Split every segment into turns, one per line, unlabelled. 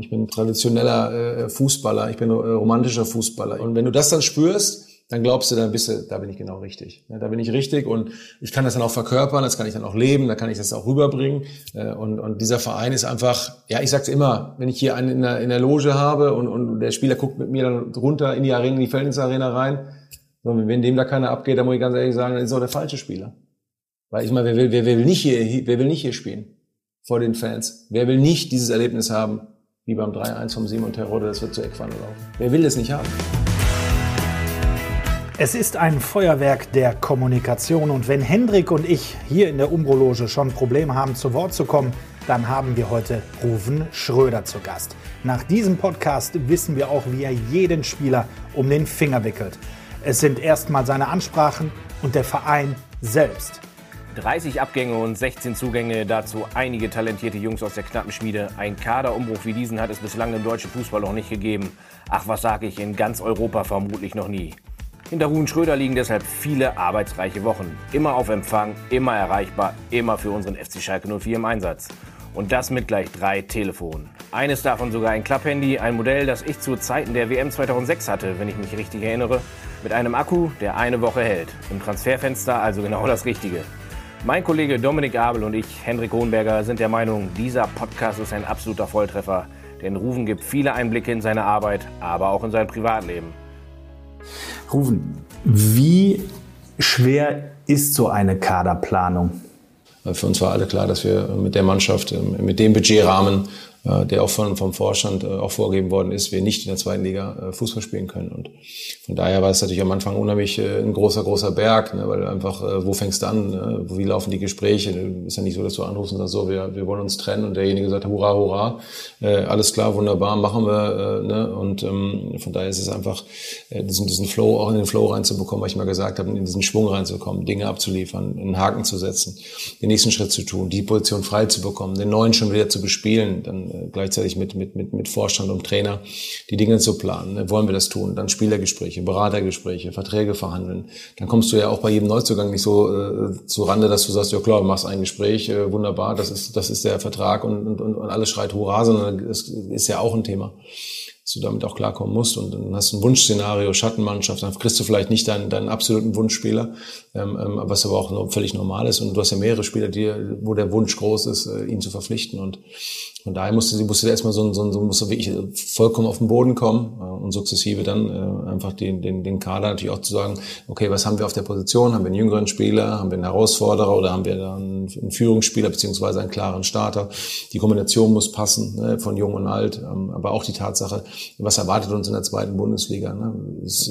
Ich bin traditioneller äh, Fußballer, ich bin äh, romantischer Fußballer. Und wenn du das dann spürst, dann glaubst du, dann bist du, da bin ich genau richtig. Da bin ich richtig und ich kann das dann auch verkörpern, das kann ich dann auch leben, da kann ich das auch rüberbringen. Äh, und, und dieser Verein ist einfach, ja, ich sag's immer, wenn ich hier einen in der, in der Loge habe und, und der Spieler guckt mit mir dann runter in die Arena, in die Feldins-Arena rein, so, wenn dem da keiner abgeht, dann muss ich ganz ehrlich sagen, dann ist auch der falsche Spieler. Weil ich meine, wer will, wer will nicht hier, wer will nicht hier spielen? Vor den Fans. Wer will nicht dieses Erlebnis haben, wie beim 3-1 vom Simon Terrode, das wird zu Eckpfanne laufen? Wer will das nicht haben?
Es ist ein Feuerwerk der Kommunikation und wenn Hendrik und ich hier in der Umbrologe schon Probleme haben, zu Wort zu kommen, dann haben wir heute Ruven Schröder zu Gast. Nach diesem Podcast wissen wir auch, wie er jeden Spieler um den Finger wickelt. Es sind erstmal seine Ansprachen und der Verein selbst.
30 Abgänge und 16 Zugänge, dazu einige talentierte Jungs aus der knappen Schmiede. Ein Kaderumbruch wie diesen hat es bislang im deutschen Fußball noch nicht gegeben. Ach, was sage ich, in ganz Europa vermutlich noch nie. Hinter Ruhen Schröder liegen deshalb viele arbeitsreiche Wochen. Immer auf Empfang, immer erreichbar, immer für unseren FC Schalke 04 im Einsatz. Und das mit gleich drei Telefonen. Eines davon sogar ein Klapphandy, ein Modell, das ich zu Zeiten der WM 2006 hatte, wenn ich mich richtig erinnere. Mit einem Akku, der eine Woche hält. Im Transferfenster also genau das Richtige. Mein Kollege Dominik Abel und ich, Hendrik Hohenberger, sind der Meinung, dieser Podcast ist ein absoluter Volltreffer. Denn Rufen gibt viele Einblicke in seine Arbeit, aber auch in sein Privatleben.
Rufen, wie schwer ist so eine Kaderplanung?
Für uns war alle klar, dass wir mit der Mannschaft, mit dem Budgetrahmen der auch von, vom Vorstand äh, auch vorgegeben worden ist, wir nicht in der zweiten Liga äh, Fußball spielen können. Und von daher war es natürlich am Anfang unheimlich ein großer, großer Berg, ne, weil einfach, wo fängst du an, ne, wie laufen die Gespräche? Ist ja nicht so, dass du anrufst und sagst, so, wir, wir wollen uns trennen und derjenige sagt, hurra, hurra, alles klar, wunderbar, machen wir. Ne? Und ähm, von daher ist es einfach, diesen, diesen Flow, auch in den Flow reinzubekommen, was ich mal gesagt habe, in diesen Schwung reinzukommen, Dinge abzuliefern, einen Haken zu setzen, den nächsten Schritt zu tun, die Position frei zu bekommen, den neuen schon wieder zu bespielen, dann äh, gleichzeitig mit, mit, mit, mit Vorstand und Trainer die Dinge zu planen. Ne? Wollen wir das tun? Dann Spielergespräche, Beratergespräche, Verträge verhandeln. Dann kommst du ja auch bei jedem Neuzugang nicht so äh, zu Rande, dass du sagst, ja klar, machst ein Gespräch, äh, wunderbar, das ist, das ist der Vertrag und, und, und alles schreit Hurra, sondern es ist ja auch ein Thema dass du damit auch klarkommen musst. Und dann hast du ein Wunschszenario, Schattenmannschaft, dann kriegst du vielleicht nicht deinen, deinen absoluten Wunschspieler, ähm, ähm, was aber auch völlig normal ist. Und du hast ja mehrere Spieler, die, wo der Wunsch groß ist, äh, ihn zu verpflichten. Und von daher musste sie musste erstmal so, so, so musste wirklich vollkommen auf den Boden kommen äh, und sukzessive dann äh, einfach den, den, den Kader natürlich auch zu sagen, okay, was haben wir auf der Position? Haben wir einen jüngeren Spieler, haben wir einen Herausforderer oder haben wir dann einen Führungsspieler beziehungsweise einen klaren Starter? Die Kombination muss passen ne, von jung und alt, ähm, aber auch die Tatsache, was erwartet uns in der zweiten Bundesliga? Ne?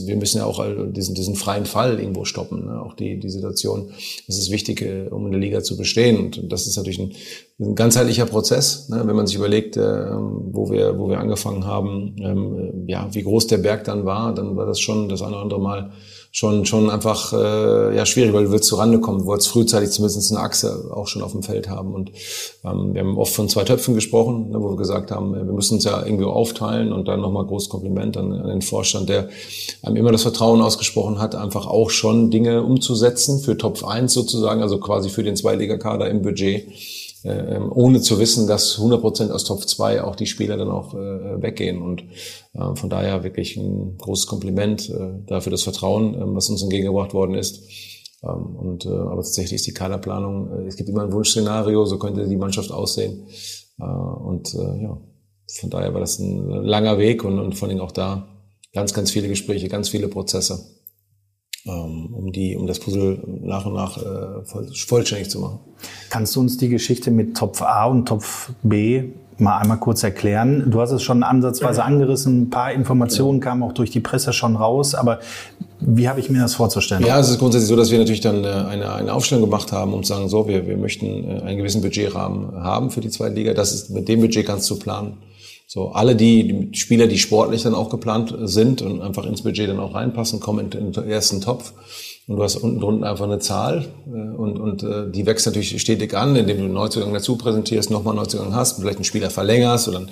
Wir müssen ja auch diesen, diesen freien Fall irgendwo stoppen, ne? auch die, die Situation. Das ist wichtig, äh, um in der Liga zu bestehen und das ist natürlich ein ein ganzheitlicher Prozess, ne? wenn man sich überlegt, äh, wo wir wo wir angefangen haben, ähm, ja, wie groß der Berg dann war, dann war das schon das eine oder andere Mal schon schon einfach äh, ja schwierig, weil du willst zurande kommen, du wolltest frühzeitig zumindest eine Achse auch schon auf dem Feld haben und ähm, wir haben oft von zwei Töpfen gesprochen, ne, wo wir gesagt haben, wir müssen uns ja irgendwie aufteilen und dann nochmal großes Kompliment an, an den Vorstand, der einem immer das Vertrauen ausgesprochen hat, einfach auch schon Dinge umzusetzen für Top 1 sozusagen, also quasi für den Zweiliga-Kader im Budget äh, ähm, ohne zu wissen, dass 100 Prozent aus Top 2 auch die Spieler dann auch äh, weggehen. Und äh, von daher wirklich ein großes Kompliment äh, dafür das Vertrauen, äh, was uns entgegengebracht worden ist. Ähm, und äh, aber tatsächlich ist die Kaderplanung, es gibt immer ein Wunschszenario, so könnte die Mannschaft aussehen. Und ja, von daher war das ein langer Weg und, und vor allem auch da ganz, ganz viele Gespräche, ganz viele Prozesse. Ähm, um die, um das Puzzle nach und nach äh, voll, vollständig zu machen.
Kannst du uns die Geschichte mit Topf A und Topf B mal einmal kurz erklären? Du hast es schon ansatzweise angerissen, ein paar Informationen kamen auch durch die Presse schon raus, aber wie habe ich mir das vorzustellen?
Ja, es ist grundsätzlich so, dass wir natürlich dann äh, eine, eine Aufstellung gemacht haben und sagen, so, wir, wir möchten äh, einen gewissen Budgetrahmen haben für die zweite Liga. Das ist, mit dem Budget kannst du planen. So, alle die, die Spieler, die sportlich dann auch geplant sind und einfach ins Budget dann auch reinpassen, kommen in, den ersten Topf. Und du hast unten drunten einfach eine Zahl äh, und, und äh, die wächst natürlich stetig an, indem du einen Neuzugang dazu präsentierst, nochmal einen Neuzugang hast, vielleicht einen Spieler verlängerst oder einen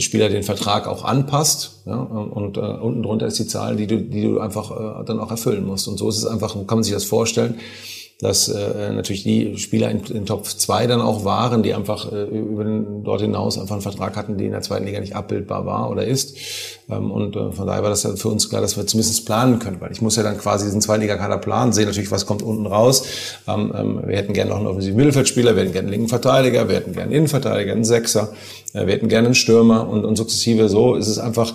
Spieler den Vertrag auch anpasst. Ja, und äh, unten drunter ist die Zahl, die du, die du einfach äh, dann auch erfüllen musst. Und so ist es einfach, kann man sich das vorstellen dass äh, natürlich die Spieler in, in Top 2 dann auch waren, die einfach äh, über den, dort hinaus einfach einen Vertrag hatten, die in der zweiten Liga nicht abbildbar war oder ist. Ähm, und äh, von daher war das ja für uns klar, dass wir zumindest planen können, weil ich muss ja dann quasi diesen Zweitligakader planen, sehen natürlich, was kommt unten raus. Ähm, ähm, wir hätten gerne noch einen offensiven Mittelfeldspieler, wir hätten gerne einen linken Verteidiger, wir hätten gerne einen Innenverteidiger, einen Sechser, äh, wir hätten gerne einen Stürmer und, und sukzessive so ist es einfach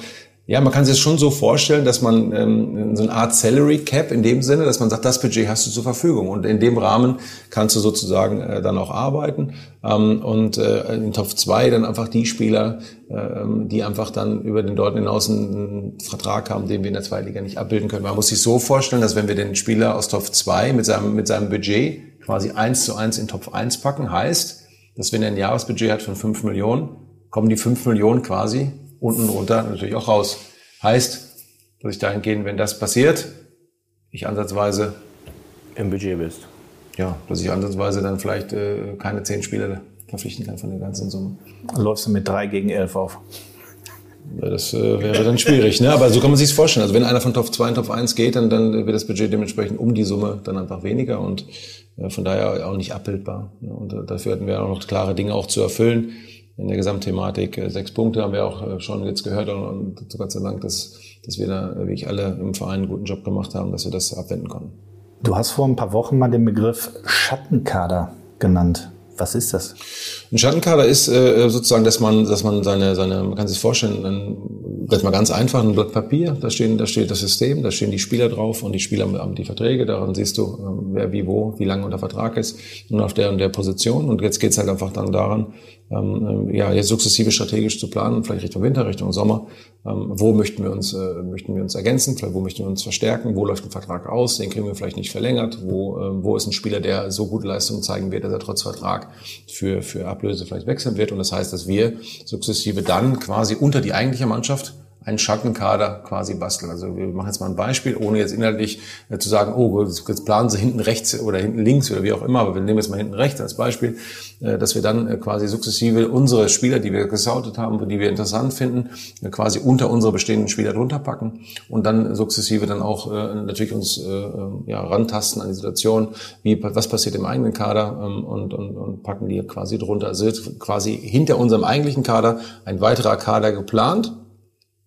ja, man kann sich das schon so vorstellen, dass man ähm, so eine Art Salary Cap in dem Sinne, dass man sagt, das Budget hast du zur Verfügung und in dem Rahmen kannst du sozusagen äh, dann auch arbeiten ähm, und äh, in Top 2 dann einfach die Spieler, äh, die einfach dann über den dort hinaus einen Vertrag haben, den wir in der Zweitliga nicht abbilden können. Man muss sich so vorstellen, dass wenn wir den Spieler aus Top 2 mit seinem, mit seinem Budget quasi eins zu eins in Top 1 packen, heißt, dass wenn er ein Jahresbudget hat von 5 Millionen, kommen die 5 Millionen quasi unten runter natürlich auch raus. Heißt, dass ich dahingehend, wenn das passiert, ich ansatzweise
im Budget bist.
Ja, dass ich ansatzweise dann vielleicht äh, keine zehn Spieler verpflichten kann von der ganzen Summe.
Läufst du mit drei gegen elf auf.
Ja, das äh, wäre dann schwierig, ne? aber so kann man sich vorstellen. Also wenn einer von Top 2 in Top 1 geht, dann, dann wird das Budget dementsprechend um die Summe dann einfach weniger und äh, von daher auch nicht abbildbar. Ne? Und äh, dafür hatten wir auch noch klare Dinge auch zu erfüllen in der Gesamtthematik. Äh, sechs Punkte haben wir auch äh, schon jetzt gehört und Gott sei Dank, dass, dass wir da wirklich alle im Verein einen guten Job gemacht haben, dass wir das abwenden konnten.
Du hast vor ein paar Wochen mal den Begriff Schattenkader genannt. Was ist das?
Ein Schattenkader ist äh, sozusagen, dass man, dass man seine, seine, man kann sich vorstellen, ein, das mal ganz einfach, ein Blatt Papier, da stehen, da steht das System, da stehen die Spieler drauf und die Spieler haben die Verträge, daran siehst du, äh, wer wie wo, wie lange unter Vertrag ist und auf der und der Position. Und jetzt geht's halt einfach dann daran, ähm, äh, ja, jetzt sukzessive strategisch zu planen, vielleicht Richtung Winter, Richtung Sommer. Ähm, wo möchten wir uns, äh, möchten wir uns ergänzen? Vielleicht wo möchten wir uns verstärken? Wo läuft ein Vertrag aus? Den kriegen wir vielleicht nicht verlängert. Wo, äh, wo ist ein Spieler, der so gute Leistungen zeigen wird, dass er trotz Vertrag für, für Ablöse vielleicht wechseln wird? Und das heißt, dass wir sukzessive dann quasi unter die eigentliche Mannschaft einen Schattenkader quasi basteln. Also wir machen jetzt mal ein Beispiel, ohne jetzt inhaltlich äh, zu sagen, oh, jetzt planen Sie hinten rechts oder hinten links oder wie auch immer, aber wir nehmen jetzt mal hinten rechts als Beispiel, äh, dass wir dann äh, quasi sukzessive unsere Spieler, die wir gesautet haben, die wir interessant finden, quasi unter unsere bestehenden Spieler drunter packen und dann sukzessive dann auch natürlich uns äh, ja, rantasten an die Situation, wie was passiert im eigenen Kader ähm, und, und, und packen die quasi drunter. Also quasi hinter unserem eigentlichen Kader ein weiterer Kader geplant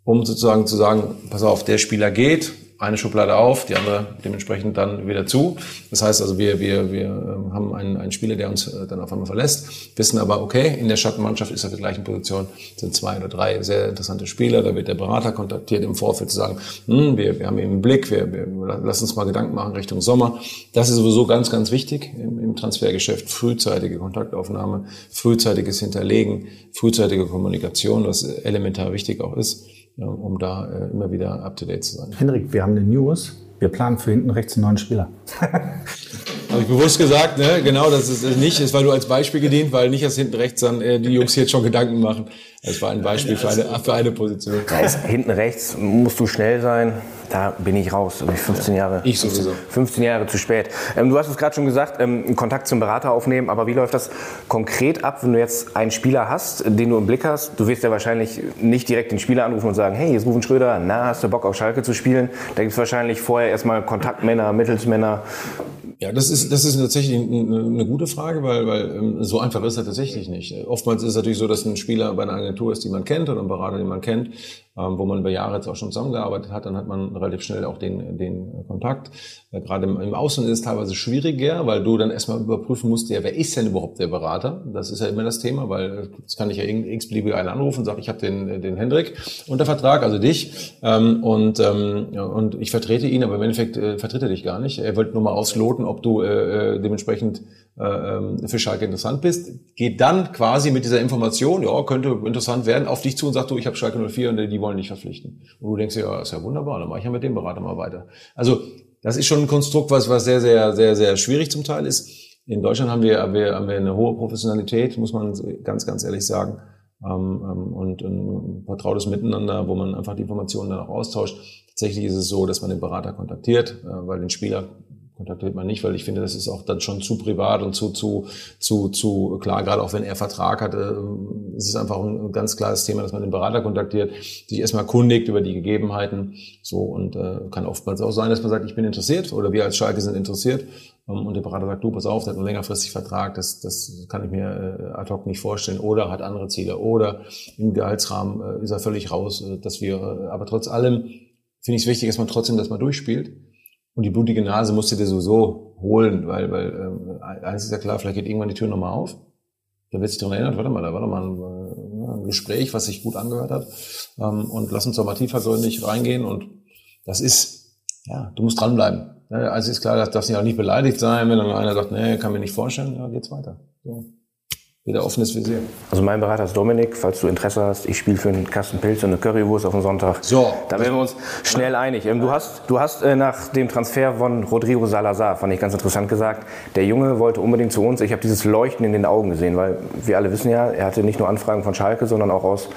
um sozusagen zu sagen, pass auf, der Spieler geht, eine Schublade auf, die andere dementsprechend dann wieder zu. Das heißt also, wir, wir, wir ähm, haben einen, einen Spieler, der uns äh, dann auf einmal verlässt, wissen aber, okay, in der Schattenmannschaft ist auf der gleichen Position, sind zwei oder drei sehr interessante Spieler, da wird der Berater kontaktiert im Vorfeld zu sagen, hm, wir, wir haben eben einen Blick, wir, wir lassen uns mal Gedanken machen Richtung Sommer. Das ist sowieso ganz, ganz wichtig im, im Transfergeschäft, frühzeitige Kontaktaufnahme, frühzeitiges Hinterlegen, frühzeitige Kommunikation, was elementar wichtig auch ist um da äh, immer wieder up-to-date zu sein.
Henrik, wir haben eine News. Wir planen für hinten rechts einen neuen Spieler.
Habe ich bewusst gesagt, ne? genau, das ist nicht, es war nur als Beispiel gedient, weil nicht erst hinten rechts dann äh, die Jungs jetzt schon Gedanken machen. Es war ein Beispiel für eine, für eine Position.
Hinten rechts musst du schnell sein. Da bin ich raus. Ich 15 Jahre.
Ich sowieso.
15 Jahre zu spät. Ähm, du hast es gerade schon gesagt, ähm, Kontakt zum Berater aufnehmen. Aber wie läuft das konkret ab, wenn du jetzt einen Spieler hast, den du im Blick hast? Du wirst ja wahrscheinlich nicht direkt den Spieler anrufen und sagen, hey, jetzt rufen Schröder, na, hast du Bock auf Schalke zu spielen? Da gibt es wahrscheinlich vorher erstmal Kontaktmänner, Mittelsmänner.
Ja, das ist, das ist tatsächlich eine gute Frage, weil, weil ähm, so einfach ist er tatsächlich nicht. Oftmals ist es natürlich so, dass ein Spieler bei einer Agentur ist, die man kennt oder ein Berater, den man kennt, ähm, wo man über Jahre jetzt auch schon zusammengearbeitet hat, dann hat man relativ schnell auch den, den Kontakt. Äh, gerade im, im Ausland ist es teilweise schwieriger, weil du dann erstmal überprüfen musst, ja, wer ist denn überhaupt der Berater? Das ist ja immer das Thema, weil das kann ich ja x-beliebige einen anrufen und sagen, ich habe den, den Hendrik unter Vertrag, also dich, ähm, und, ähm, und ich vertrete ihn, aber im Endeffekt äh, vertritt er dich gar nicht. Er wollte nur mal ausloten, ob du äh, äh dementsprechend äh, ähm, für Schalke interessant bist, geht dann quasi mit dieser Information, ja, könnte interessant werden, auf dich zu und sagt, du, ich habe Schalke 04 und die wollen dich verpflichten. Und du denkst, ja, ist ja wunderbar, dann mache ich ja mit dem Berater mal weiter. Also das ist schon ein Konstrukt, was, was sehr, sehr, sehr, sehr schwierig zum Teil ist. In Deutschland haben wir, haben wir, haben wir eine hohe Professionalität, muss man ganz, ganz ehrlich sagen. Ähm, ähm, und ein vertrautes Miteinander, wo man einfach die Informationen dann auch austauscht. Tatsächlich ist es so, dass man den Berater kontaktiert, äh, weil den Spieler kontaktiert man nicht, weil ich finde, das ist auch dann schon zu privat und zu, zu, zu, zu klar, gerade auch wenn er Vertrag hat, äh, ist es einfach ein ganz klares Thema, dass man den Berater kontaktiert, sich erstmal kundigt über die Gegebenheiten, so und äh, kann oftmals auch sein, dass man sagt, ich bin interessiert oder wir als Schalke sind interessiert. Ähm, und der Berater sagt, du, pass auf, der hat einen längerfristig Vertrag, das, das kann ich mir äh, ad hoc nicht vorstellen. Oder hat andere Ziele. Oder im Gehaltsrahmen äh, ist er völlig raus, äh, dass wir, äh, aber trotz allem finde ich es wichtig, dass man trotzdem das mal durchspielt und die blutige Nase musst du dir sowieso holen, weil, weil ähm, eins ist ja klar, vielleicht geht irgendwann die Tür nochmal auf. Da wird sich daran erinnert, warte mal, da war doch mal ein, äh, ein Gespräch, was sich gut angehört hat. Ähm, und lass uns doch mal tiefergründig reingehen. Und das ist, ja, du musst dranbleiben. Also ist klar, das darf sich auch nicht beleidigt sein, wenn dann einer sagt, nee, kann mir nicht vorstellen, ja, geht's weiter. So wieder offenes Visier.
Also mein Berater ist Dominik, falls du Interesse hast. Ich spiele für einen Kasten Pilz und eine Currywurst auf den Sonntag. So. Da werden wir uns schnell einig. Ähm, du hast, du hast äh, nach dem Transfer von Rodrigo Salazar, fand ich ganz interessant gesagt, der Junge wollte unbedingt zu uns. Ich habe dieses Leuchten in den Augen gesehen, weil wir alle wissen ja, er hatte nicht nur Anfragen von Schalke, sondern auch aus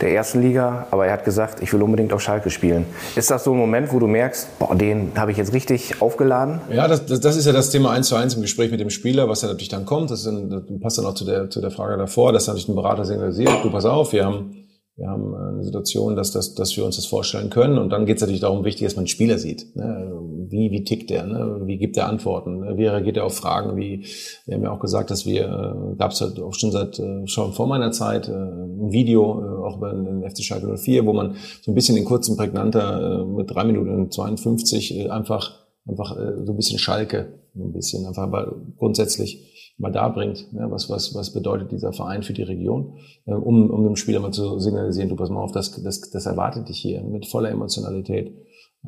der ersten Liga. Aber er hat gesagt, ich will unbedingt auf Schalke spielen. Ist das so ein Moment, wo du merkst, boah, den habe ich jetzt richtig aufgeladen?
Ja, das, das, das ist ja das Thema eins zu eins im Gespräch mit dem Spieler, was ja natürlich dann kommt. Das, ist, das passt dann auch zu der zu der Frage davor, dass natürlich ein Berater signalisiert, du pass auf, wir haben, wir haben eine Situation, dass, dass, dass wir uns das vorstellen können. Und dann geht es natürlich darum, wichtig, dass man einen Spieler sieht. Ne? Wie, wie tickt der? Ne? Wie gibt er Antworten? Ne? Wie reagiert er auf Fragen? Wie, wir haben ja auch gesagt, dass wir, äh, gab es halt auch schon seit äh, schon vor meiner Zeit äh, ein Video, auch über den FC Schalke 04, wo man so ein bisschen in kurzen prägnanter mit drei Minuten 52 äh, einfach einfach so ein bisschen Schalke, ein bisschen einfach aber grundsätzlich mal darbringt, ja, was, was, was bedeutet dieser Verein für die Region, äh, um, um dem Spieler mal zu signalisieren, du pass mal auf, das, das, das erwartet dich hier mit voller Emotionalität.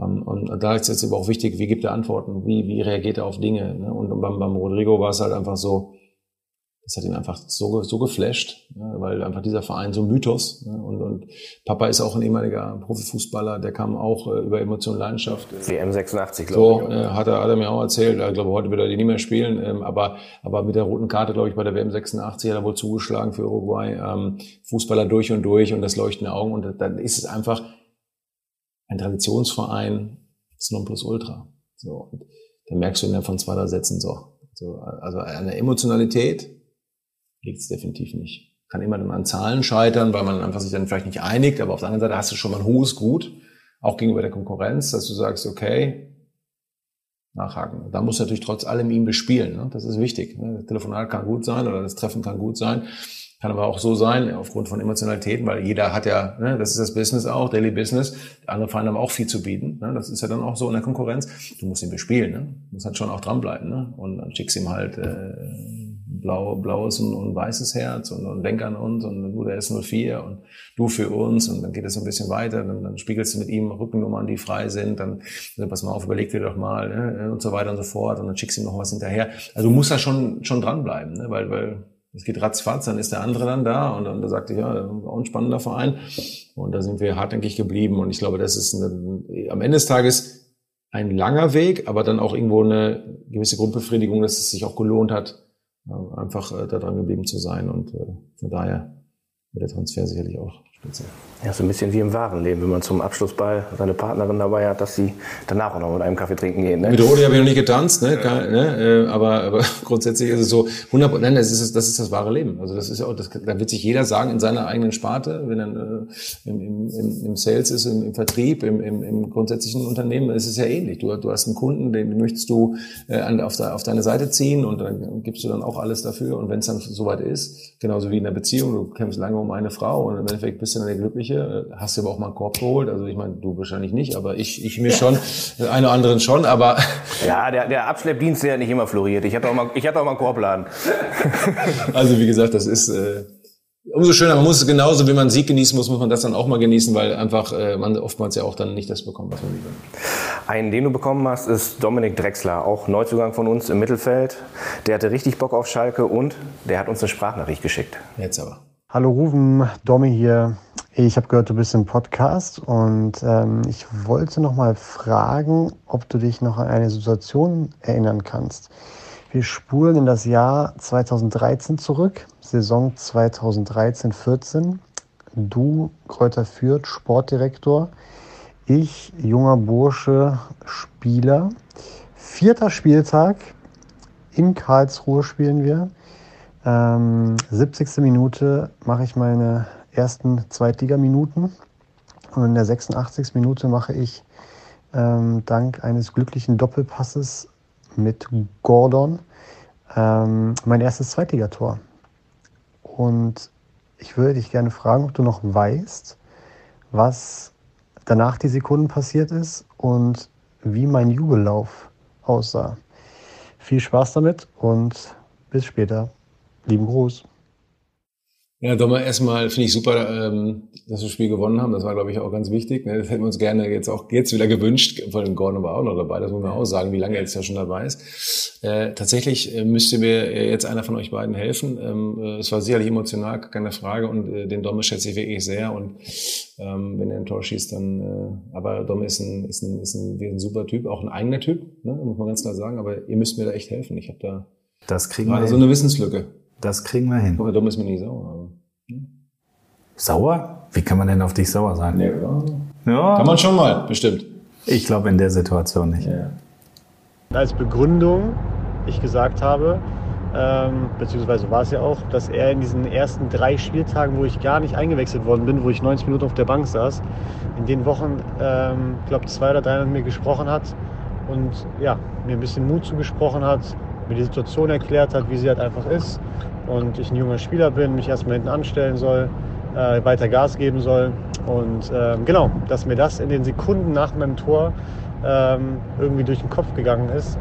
Ähm, und da ist jetzt aber auch wichtig, wie gibt er Antworten, wie, wie reagiert er auf Dinge. Ne? Und beim, beim Rodrigo war es halt einfach so, das hat ihn einfach so, so geflasht, ja, weil einfach dieser Verein so ein Mythos. Ja, und, und Papa ist auch ein ehemaliger Profifußballer, der kam auch äh, über Emotion Leidenschaft.
WM 86, glaube
so, ich. Äh, hat, er, hat er mir auch erzählt. Ich glaube, heute wird er die nicht mehr spielen. Ähm, aber, aber mit der roten Karte, glaube ich, bei der WM 86 hat er wohl zugeschlagen für Uruguay. Ähm, Fußballer durch und durch und das leuchtende Augen. Und dann ist es einfach ein Traditionsverein, das Nonplusultra. So, und dann merkst du innerhalb von zwei, drei Sätzen so. so also eine Emotionalität, liegt es definitiv nicht. Kann immer dann an Zahlen scheitern, weil man einfach sich dann vielleicht nicht einigt, aber auf der anderen Seite hast du schon mal ein hohes Gut, auch gegenüber der Konkurrenz, dass du sagst, okay, nachhaken. Da muss natürlich trotz allem ihn bespielen. Ne? Das ist wichtig. Ne? Das Telefonat kann gut sein oder das Treffen kann gut sein. Kann aber auch so sein, aufgrund von Emotionalitäten, weil jeder hat ja, ne, das ist das Business auch, Daily Business. Andere Vereine haben auch viel zu bieten. Ne? Das ist ja dann auch so in der Konkurrenz. Du musst ihn bespielen. Ne? Du musst halt schon auch dranbleiben. Ne? Und dann schickst ihm halt äh, blau, blaues und, und weißes Herz und, und denk an uns und du der S04 und du für uns und dann geht es ein bisschen weiter, dann, dann spiegelst du mit ihm Rückennummern, die frei sind, dann, dann pass mal auf, überleg dir doch mal ne, und so weiter und so fort und dann schickst du ihm noch was hinterher. Also du musst da schon, schon dranbleiben, ne, weil, weil es geht ratzfatz, dann ist der andere dann da und dann da sagte ich, ja, auch ein spannender Verein und da sind wir hartnäckig geblieben und ich glaube, das ist eine, am Ende des Tages ein langer Weg, aber dann auch irgendwo eine gewisse Grundbefriedigung, dass es sich auch gelohnt hat, einfach äh, da dran geblieben zu sein. Und äh, von daher wird der Transfer sicherlich auch.
Ja, so ein bisschen wie im wahren Leben, wenn man zum Abschlussball seine Partnerin dabei hat, dass sie danach auch noch mit einem Kaffee trinken gehen.
Ne? Mit Rodi habe ich noch nicht getanzt, ne? Ja. ne? Äh, aber, aber grundsätzlich ist es so, 100, nein, das ist, das ist das wahre Leben. Also das ist ja auch, das, da wird sich jeder sagen in seiner eigenen Sparte, wenn er äh, im, im, im, Sales ist, im, im Vertrieb, im, im, im grundsätzlichen Unternehmen, ist es ja ähnlich. Du, du hast einen Kunden, den möchtest du äh, auf, de, auf deine Seite ziehen und dann gibst du dann auch alles dafür. Und wenn es dann soweit ist, genauso wie in der Beziehung, du kämpfst lange um eine Frau und im Endeffekt bist du dann der Glückliche. Äh, hast du aber auch mal einen Korb geholt? Also ich meine, du wahrscheinlich nicht, aber ich, ich mir schon, eine oder anderen schon, aber...
Ja, der, der Abschleppdienst, der hat nicht immer floriert. Ich hatte auch mal, ich hatte auch mal einen Korbladen.
Also wie gesagt, das ist... Äh, Umso schöner, man muss es genauso, wie man Sieg genießen muss, muss man das dann auch mal genießen, weil einfach äh, man oftmals ja auch dann nicht das bekommt, was man lieber.
Einen, den du bekommen hast, ist Dominik Drexler, auch Neuzugang von uns im Mittelfeld. Der hatte richtig Bock auf Schalke und der hat uns eine Sprachnachricht geschickt.
Jetzt aber.
Hallo Rufen, Domi hier. Ich habe gehört, du bist im Podcast und ähm, ich wollte noch mal fragen, ob du dich noch an eine Situation erinnern kannst. Wir spulen in das Jahr 2013 zurück, Saison 2013-14. Du, Kräuter Fürth, Sportdirektor. Ich, junger Bursche, Spieler. vierter Spieltag. In Karlsruhe spielen wir. Ähm, 70. Minute mache ich meine ersten Zweitligaminuten. Und in der 86. Minute mache ich ähm, dank eines glücklichen Doppelpasses mit Gordon ähm, mein erstes Zweitligator. Und ich würde dich gerne fragen, ob du noch weißt, was danach die Sekunden passiert ist und wie mein Jubellauf aussah. Viel Spaß damit und bis später. Lieben Gruß.
Ja, Dommer, erstmal finde ich super, ähm, dass wir das Spiel gewonnen haben. Das war, glaube ich, auch ganz wichtig. Ne? Das hätten wir uns gerne jetzt auch jetzt wieder gewünscht. Vor allem Gordon war auch noch dabei. Das muss man auch sagen, wie lange er jetzt ja schon dabei ist. Äh, tatsächlich äh, müsste mir jetzt einer von euch beiden helfen. Ähm, äh, es war sicherlich emotional, keine Frage. Und äh, den Domme schätze ich wirklich sehr. Und ähm, wenn er ein Tor schießt, dann. Äh, aber Domme ist ein, ist ein, ist ein, ein super Typ, auch ein eigener Typ, ne? muss man ganz klar sagen. Aber ihr müsst mir da echt helfen. Ich habe da
das kriegen wir
so eine Wissenslücke.
Das kriegen wir hin.
Aber Dom ist mir nicht sauer. Aber,
hm. Sauer? Wie kann man denn auf dich sauer sein?
Ja. ja. Kann man schon mal, bestimmt.
Ich glaube in der Situation nicht.
Ja. Als Begründung ich gesagt habe, ähm, beziehungsweise war es ja auch, dass er in diesen ersten drei Spieltagen, wo ich gar nicht eingewechselt worden bin, wo ich 90 Minuten auf der Bank saß, in den Wochen, ähm, glaube zwei oder drei mit mir gesprochen hat und ja, mir ein bisschen Mut zugesprochen hat, mir die Situation erklärt hat, wie sie halt einfach ist und ich ein junger Spieler bin, mich erstmal hinten anstellen soll, äh, weiter Gas geben soll. Und äh, genau, dass mir das in den Sekunden nach meinem Tor ähm, irgendwie durch den Kopf gegangen ist,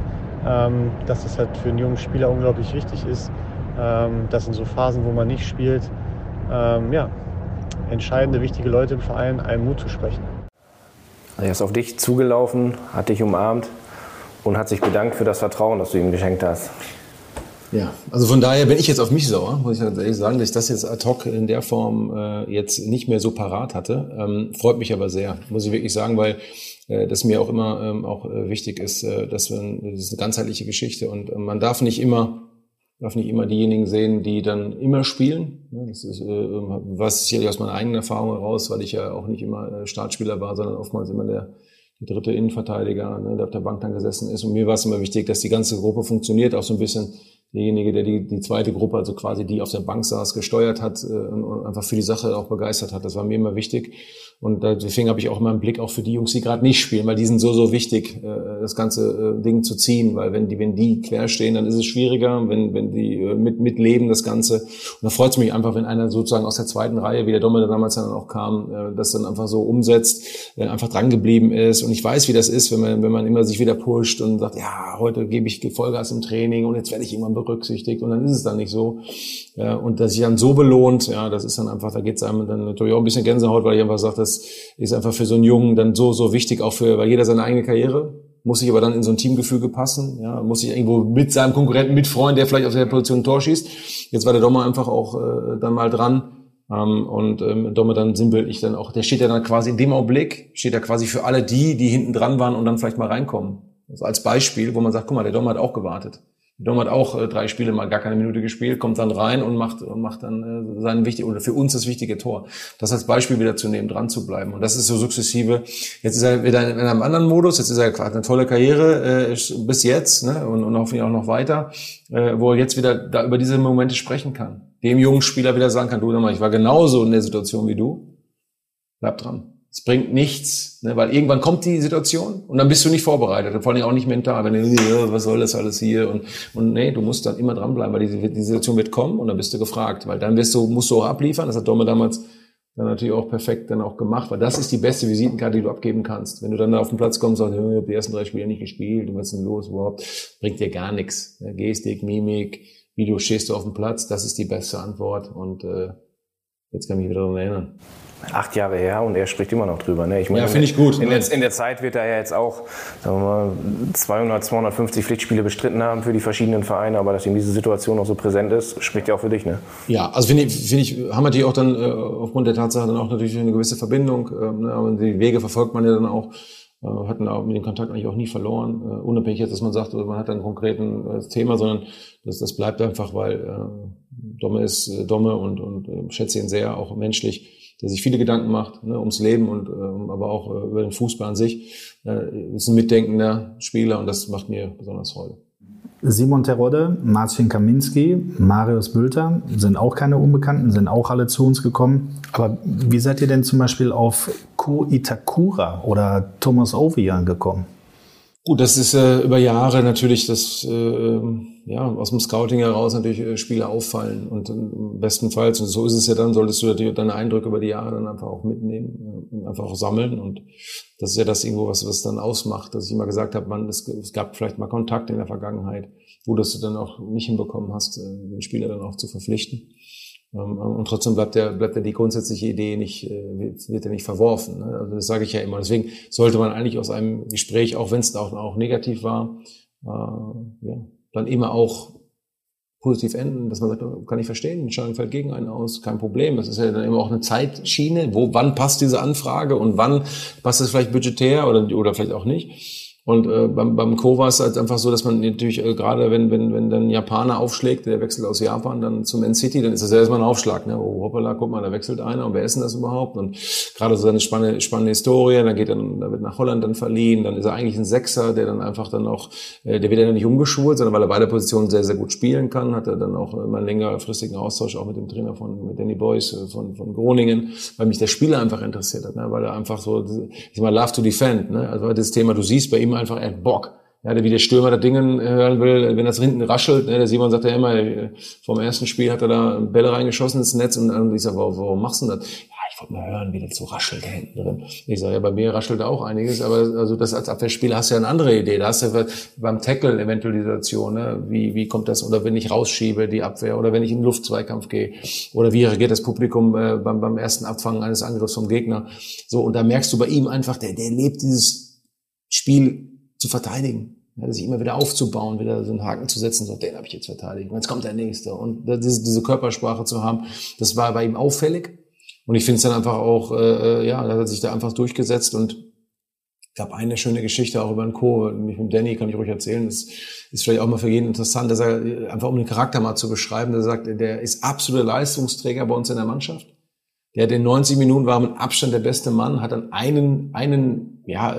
ähm, dass das halt für einen jungen Spieler unglaublich wichtig ist, ähm, dass in so Phasen, wo man nicht spielt, ähm, ja, entscheidende, wichtige Leute im Verein einem Mut zu sprechen.
Er ist auf dich zugelaufen, hat dich umarmt und hat sich bedankt für das Vertrauen, das du ihm geschenkt hast.
Ja, also von daher bin ich jetzt auf mich sauer, muss ich ganz ehrlich sagen, dass ich das jetzt ad hoc in der Form äh, jetzt nicht mehr so parat hatte. Ähm, freut mich aber sehr, muss ich wirklich sagen, weil äh, das mir auch immer ähm, auch äh, wichtig ist, äh, dass wir, das ist eine ganzheitliche Geschichte und äh, man darf nicht immer darf nicht immer diejenigen sehen, die dann immer spielen. Das ist, äh, was sicherlich aus meiner eigenen Erfahrung heraus, weil ich ja auch nicht immer äh, Startspieler war, sondern oftmals immer der der dritte Innenverteidiger, ne, der auf der Bank dann gesessen ist. Und mir war es immer wichtig, dass die ganze Gruppe funktioniert, auch so ein bisschen derjenige, der die, die zweite Gruppe, also quasi die auf der Bank saß, gesteuert hat äh, und einfach für die Sache auch begeistert hat. Das war mir immer wichtig. Und deswegen habe ich auch immer einen Blick auch für die Jungs, die gerade nicht spielen, weil die sind so, so wichtig, äh, das ganze äh, Ding zu ziehen. Weil wenn die, wenn die quer stehen, dann ist es schwieriger, wenn, wenn die äh, mit, mitleben, das Ganze. Und da freut es mich einfach, wenn einer sozusagen aus der zweiten Reihe, wie der Domme, der damals dann auch kam, das dann einfach so umsetzt, einfach dran geblieben ist. Und ich weiß, wie das ist, wenn man, wenn man immer sich wieder pusht und sagt, ja, heute gebe ich Vollgas im Training und jetzt werde ich irgendwann berücksichtigt. Und dann ist es dann nicht so. Und dass sich dann so belohnt, ja, das ist dann einfach, da geht es einem dann natürlich auch ein bisschen Gänsehaut, weil ich einfach sage, das ist einfach für so einen Jungen dann so, so wichtig, auch für, weil jeder seine eigene Karriere, muss sich aber dann in so ein Teamgefüge passen, ja, muss sich irgendwo mit seinem Konkurrenten mitfreuen, der vielleicht auf der Position ein Tor schießt. Jetzt war der Dommer einfach auch äh, dann mal dran. Ähm, und ähm, Dommer dann sinnbildlich dann auch, der steht ja dann quasi in dem Augenblick, steht er quasi für alle die, die hinten dran waren und dann vielleicht mal reinkommen. Also als Beispiel, wo man sagt, guck mal, der Dommer hat auch gewartet. Dom hat auch äh, drei Spiele mal gar keine Minute gespielt, kommt dann rein und macht und macht dann äh, sein wichtig oder für uns das wichtige Tor. Das als Beispiel wieder zu nehmen, dran zu bleiben. Und das ist so sukzessive. Jetzt ist er wieder in einem anderen Modus. Jetzt ist er quasi eine tolle Karriere äh, bis jetzt ne? und, und hoffentlich auch noch weiter, äh, wo er jetzt wieder da über diese Momente sprechen kann. Dem jungen Spieler wieder sagen kann, du, ich war genauso in der Situation wie du. Bleib dran. Es bringt nichts, ne, weil irgendwann kommt die Situation und dann bist du nicht vorbereitet, vor allem auch nicht mental, wenn du, ja, was soll das alles hier und, und nee, du musst dann immer dranbleiben, weil die, die Situation wird kommen und dann bist du gefragt, weil dann wirst du, musst du auch abliefern, das hat Domme damals dann natürlich auch perfekt dann auch gemacht, weil das ist die beste Visitenkarte, die du abgeben kannst. Wenn du dann da auf den Platz kommst und sagst, ich habe die ersten drei Spiele nicht gespielt, was ist denn los überhaupt, bringt dir gar nichts. Gestik, Mimik, wie du stehst du auf dem Platz, das ist die beste Antwort und äh, jetzt kann ich mich wieder daran erinnern
acht Jahre her und er spricht immer noch drüber. Ne?
Ich meine, ja, finde ich gut.
In der, in der, Zeit wird er ja jetzt auch sagen wir mal, 200, 250 Pflichtspiele bestritten haben für die verschiedenen Vereine, aber dass ihm diese Situation noch so präsent ist, spricht ja auch für dich. Ne?
Ja, also finde ich, finde ich, haben natürlich auch dann äh, aufgrund der Tatsache dann auch natürlich eine gewisse Verbindung. Äh, ne? Aber die Wege verfolgt man ja dann auch. Äh, hatten auch mit dem Kontakt eigentlich auch nie verloren, äh, unabhängig jetzt, dass man sagt, man hat ein konkreten äh, Thema, sondern das, das bleibt einfach, weil Domme ist Domme und, und schätze ihn sehr, auch menschlich der sich viele Gedanken macht ne, ums Leben und äh, aber auch über den Fußball an sich. Ist ein mitdenkender Spieler und das macht mir besonders Freude.
Simon Terodde, Marcin Kaminski, Marius Bülter sind auch keine Unbekannten, sind auch alle zu uns gekommen. Aber wie seid ihr denn zum Beispiel auf Ko Itakura oder Thomas Ovian gekommen?
Gut, das ist äh, über Jahre natürlich das, äh, ja, aus dem Scouting heraus natürlich äh, Spieler auffallen und äh, bestenfalls, und so ist es ja dann, solltest du natürlich deine Eindrücke über die Jahre dann einfach auch mitnehmen äh, und einfach auch sammeln und das ist ja das irgendwo, was was dann ausmacht, dass ich immer gesagt habe, man, es, es gab vielleicht mal Kontakt in der Vergangenheit, wo du es dann auch nicht hinbekommen hast, äh, den Spieler dann auch zu verpflichten. Ähm, und trotzdem bleibt ja, bleibt ja die grundsätzliche Idee nicht, äh, wird ja nicht verworfen. Ne? Also das sage ich ja immer. Deswegen sollte man eigentlich aus einem Gespräch, auch wenn es auch, auch negativ war, äh, ja, dann immer auch positiv enden, dass man sagt, oh, kann ich verstehen, Entscheidung fällt gegen einen aus, kein Problem. Das ist ja dann immer auch eine Zeitschiene, wo, wann passt diese Anfrage und wann passt es vielleicht budgetär oder, oder vielleicht auch nicht. Und äh, beim, beim Co war es halt einfach so, dass man natürlich äh, gerade, wenn, wenn, wenn dann ein Japaner aufschlägt, der wechselt aus Japan dann zu Man City, dann ist das ja erstmal ein Aufschlag. Ne? Oh, hoppala, guck mal, da wechselt einer und wer ist denn das überhaupt? Und gerade so eine spannende, spannende Historie, dann geht dann, da wird nach Holland dann verliehen, dann ist er eigentlich ein Sechser, der dann einfach dann auch, äh, der wird ja nicht umgeschult, sondern weil er beide Positionen sehr, sehr gut spielen kann, hat er dann auch immer einen längerfristigen Austausch auch mit dem Trainer von mit Danny Boyce äh, von, von Groningen, weil mich der Spieler einfach interessiert hat, ne? weil er einfach so, ich sag mal, love to defend, ne? also das Thema, du siehst bei ihm einfach, er Bock. Ja, wie der Stürmer da Dingen hören will, wenn das hinten raschelt, ne, der Simon sagt ja immer, vom ersten Spiel hat er da Bälle reingeschossen ins Netz und dann ich sag, warum, warum machst du das? Ja, ich wollte mal hören, wie das so raschelt da hinten drin. Ich sage, ja, bei mir raschelt auch einiges, aber also das als Abwehrspieler hast du ja eine andere Idee. Da hast du beim Tackle eventuell die Situation, ne? wie, wie kommt das, oder wenn ich rausschiebe, die Abwehr, oder wenn ich in Luftzweikampf gehe, oder wie reagiert das Publikum äh, beim, beim ersten Abfangen eines Angriffs vom Gegner. So, und da merkst du bei ihm einfach, der, der lebt dieses Spiel zu verteidigen. Ja, sich immer wieder aufzubauen, wieder so einen Haken zu setzen, so, den habe ich jetzt verteidigt. Und jetzt kommt der nächste. Und diese, diese Körpersprache zu haben, das war bei ihm auffällig. Und ich finde es dann einfach auch, äh, ja, da hat sich da einfach durchgesetzt und gab eine schöne Geschichte auch über einen Co. Mich mit Danny kann ich ruhig erzählen. Das ist vielleicht auch mal für jeden interessant, dass er einfach um den Charakter mal zu beschreiben, der sagt, der ist absoluter Leistungsträger bei uns in der Mannschaft. Der hat in 90 Minuten war mit Abstand der beste Mann, hat dann einen, einen, ja,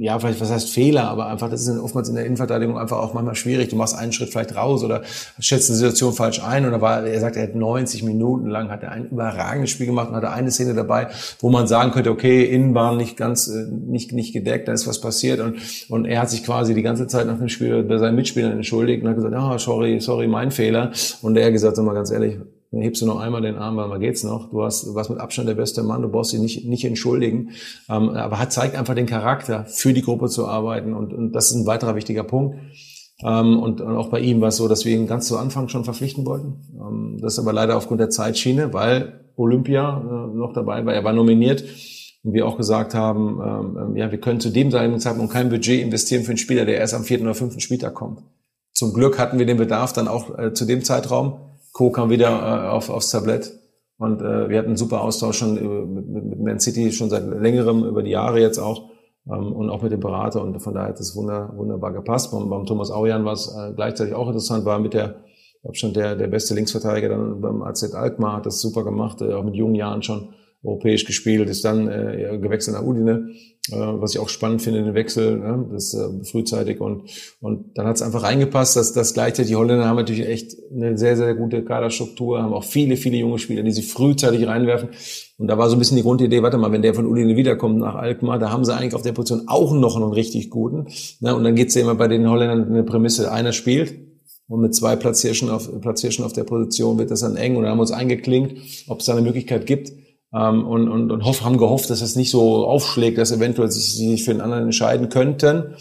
ja, vielleicht, was heißt Fehler, aber einfach, das ist oftmals in der Innenverteidigung einfach auch manchmal schwierig. Du machst einen Schritt vielleicht raus oder schätzt eine Situation falsch ein. Und da war, er sagt, er hat 90 Minuten lang, hat er ein überragendes Spiel gemacht und hatte eine Szene dabei, wo man sagen könnte, okay, Innenbahn nicht ganz, äh, nicht, nicht gedeckt, da ist was passiert. Und, und er hat sich quasi die ganze Zeit nach dem Spiel bei seinen Mitspielern entschuldigt und hat gesagt, ah, oh, sorry, sorry, mein Fehler. Und er hat gesagt, sag mal ganz ehrlich, dann hebst du noch einmal den Arm, weil mal geht's noch. Du hast, warst mit Abstand der beste Mann, du brauchst dich nicht, nicht entschuldigen. Ähm, aber hat zeigt einfach den Charakter, für die Gruppe zu arbeiten. Und, und das ist ein weiterer wichtiger Punkt. Ähm, und, und auch bei ihm war es so, dass wir ihn ganz zu Anfang schon verpflichten wollten. Ähm, das ist aber leider aufgrund der Zeitschiene, weil Olympia äh, noch dabei war. Er war nominiert. Und wir auch gesagt haben, ähm, ja, wir können zu dem Zeitpunkt kein Budget investieren für einen Spieler, der erst am vierten oder fünften Spieltag kommt. Zum Glück hatten wir den Bedarf dann auch äh, zu dem Zeitraum Co. kam wieder äh, auf, aufs Tablett. Und äh, wir hatten einen super Austausch schon mit, mit, mit Man City schon seit längerem, über die Jahre jetzt auch. Ähm, und auch mit dem Berater. Und von daher hat es wunder, wunderbar gepasst. Beim, beim Thomas Aujan war es äh, gleichzeitig auch interessant, war mit der Abstand der, der beste Linksverteidiger dann beim AZ Alkmaar, hat das super gemacht, äh, auch mit jungen Jahren schon europäisch gespielt, ist dann äh, gewechselt nach Udine, äh, was ich auch spannend finde, den Wechsel, ne? das äh, frühzeitig und und dann hat es einfach reingepasst, dass das gleichzeitig die Holländer haben natürlich echt eine sehr sehr gute Kaderstruktur, haben auch viele viele junge Spieler, die sie frühzeitig reinwerfen und da war so ein bisschen die Grundidee, warte mal, wenn der von Udine wiederkommt nach Alkmaar, da haben sie eigentlich auf der Position auch noch einen richtig guten, ne? und dann geht's ja immer bei den Holländern eine Prämisse, einer spielt und mit zwei Platzierschen auf, Platzierschen auf der Position wird das dann eng und dann haben wir uns eingeklinkt, ob es da eine Möglichkeit gibt, ähm, und, und, und hoff, haben gehofft, dass es nicht so aufschlägt, dass eventuell sich, sie sich für den anderen entscheiden könnten.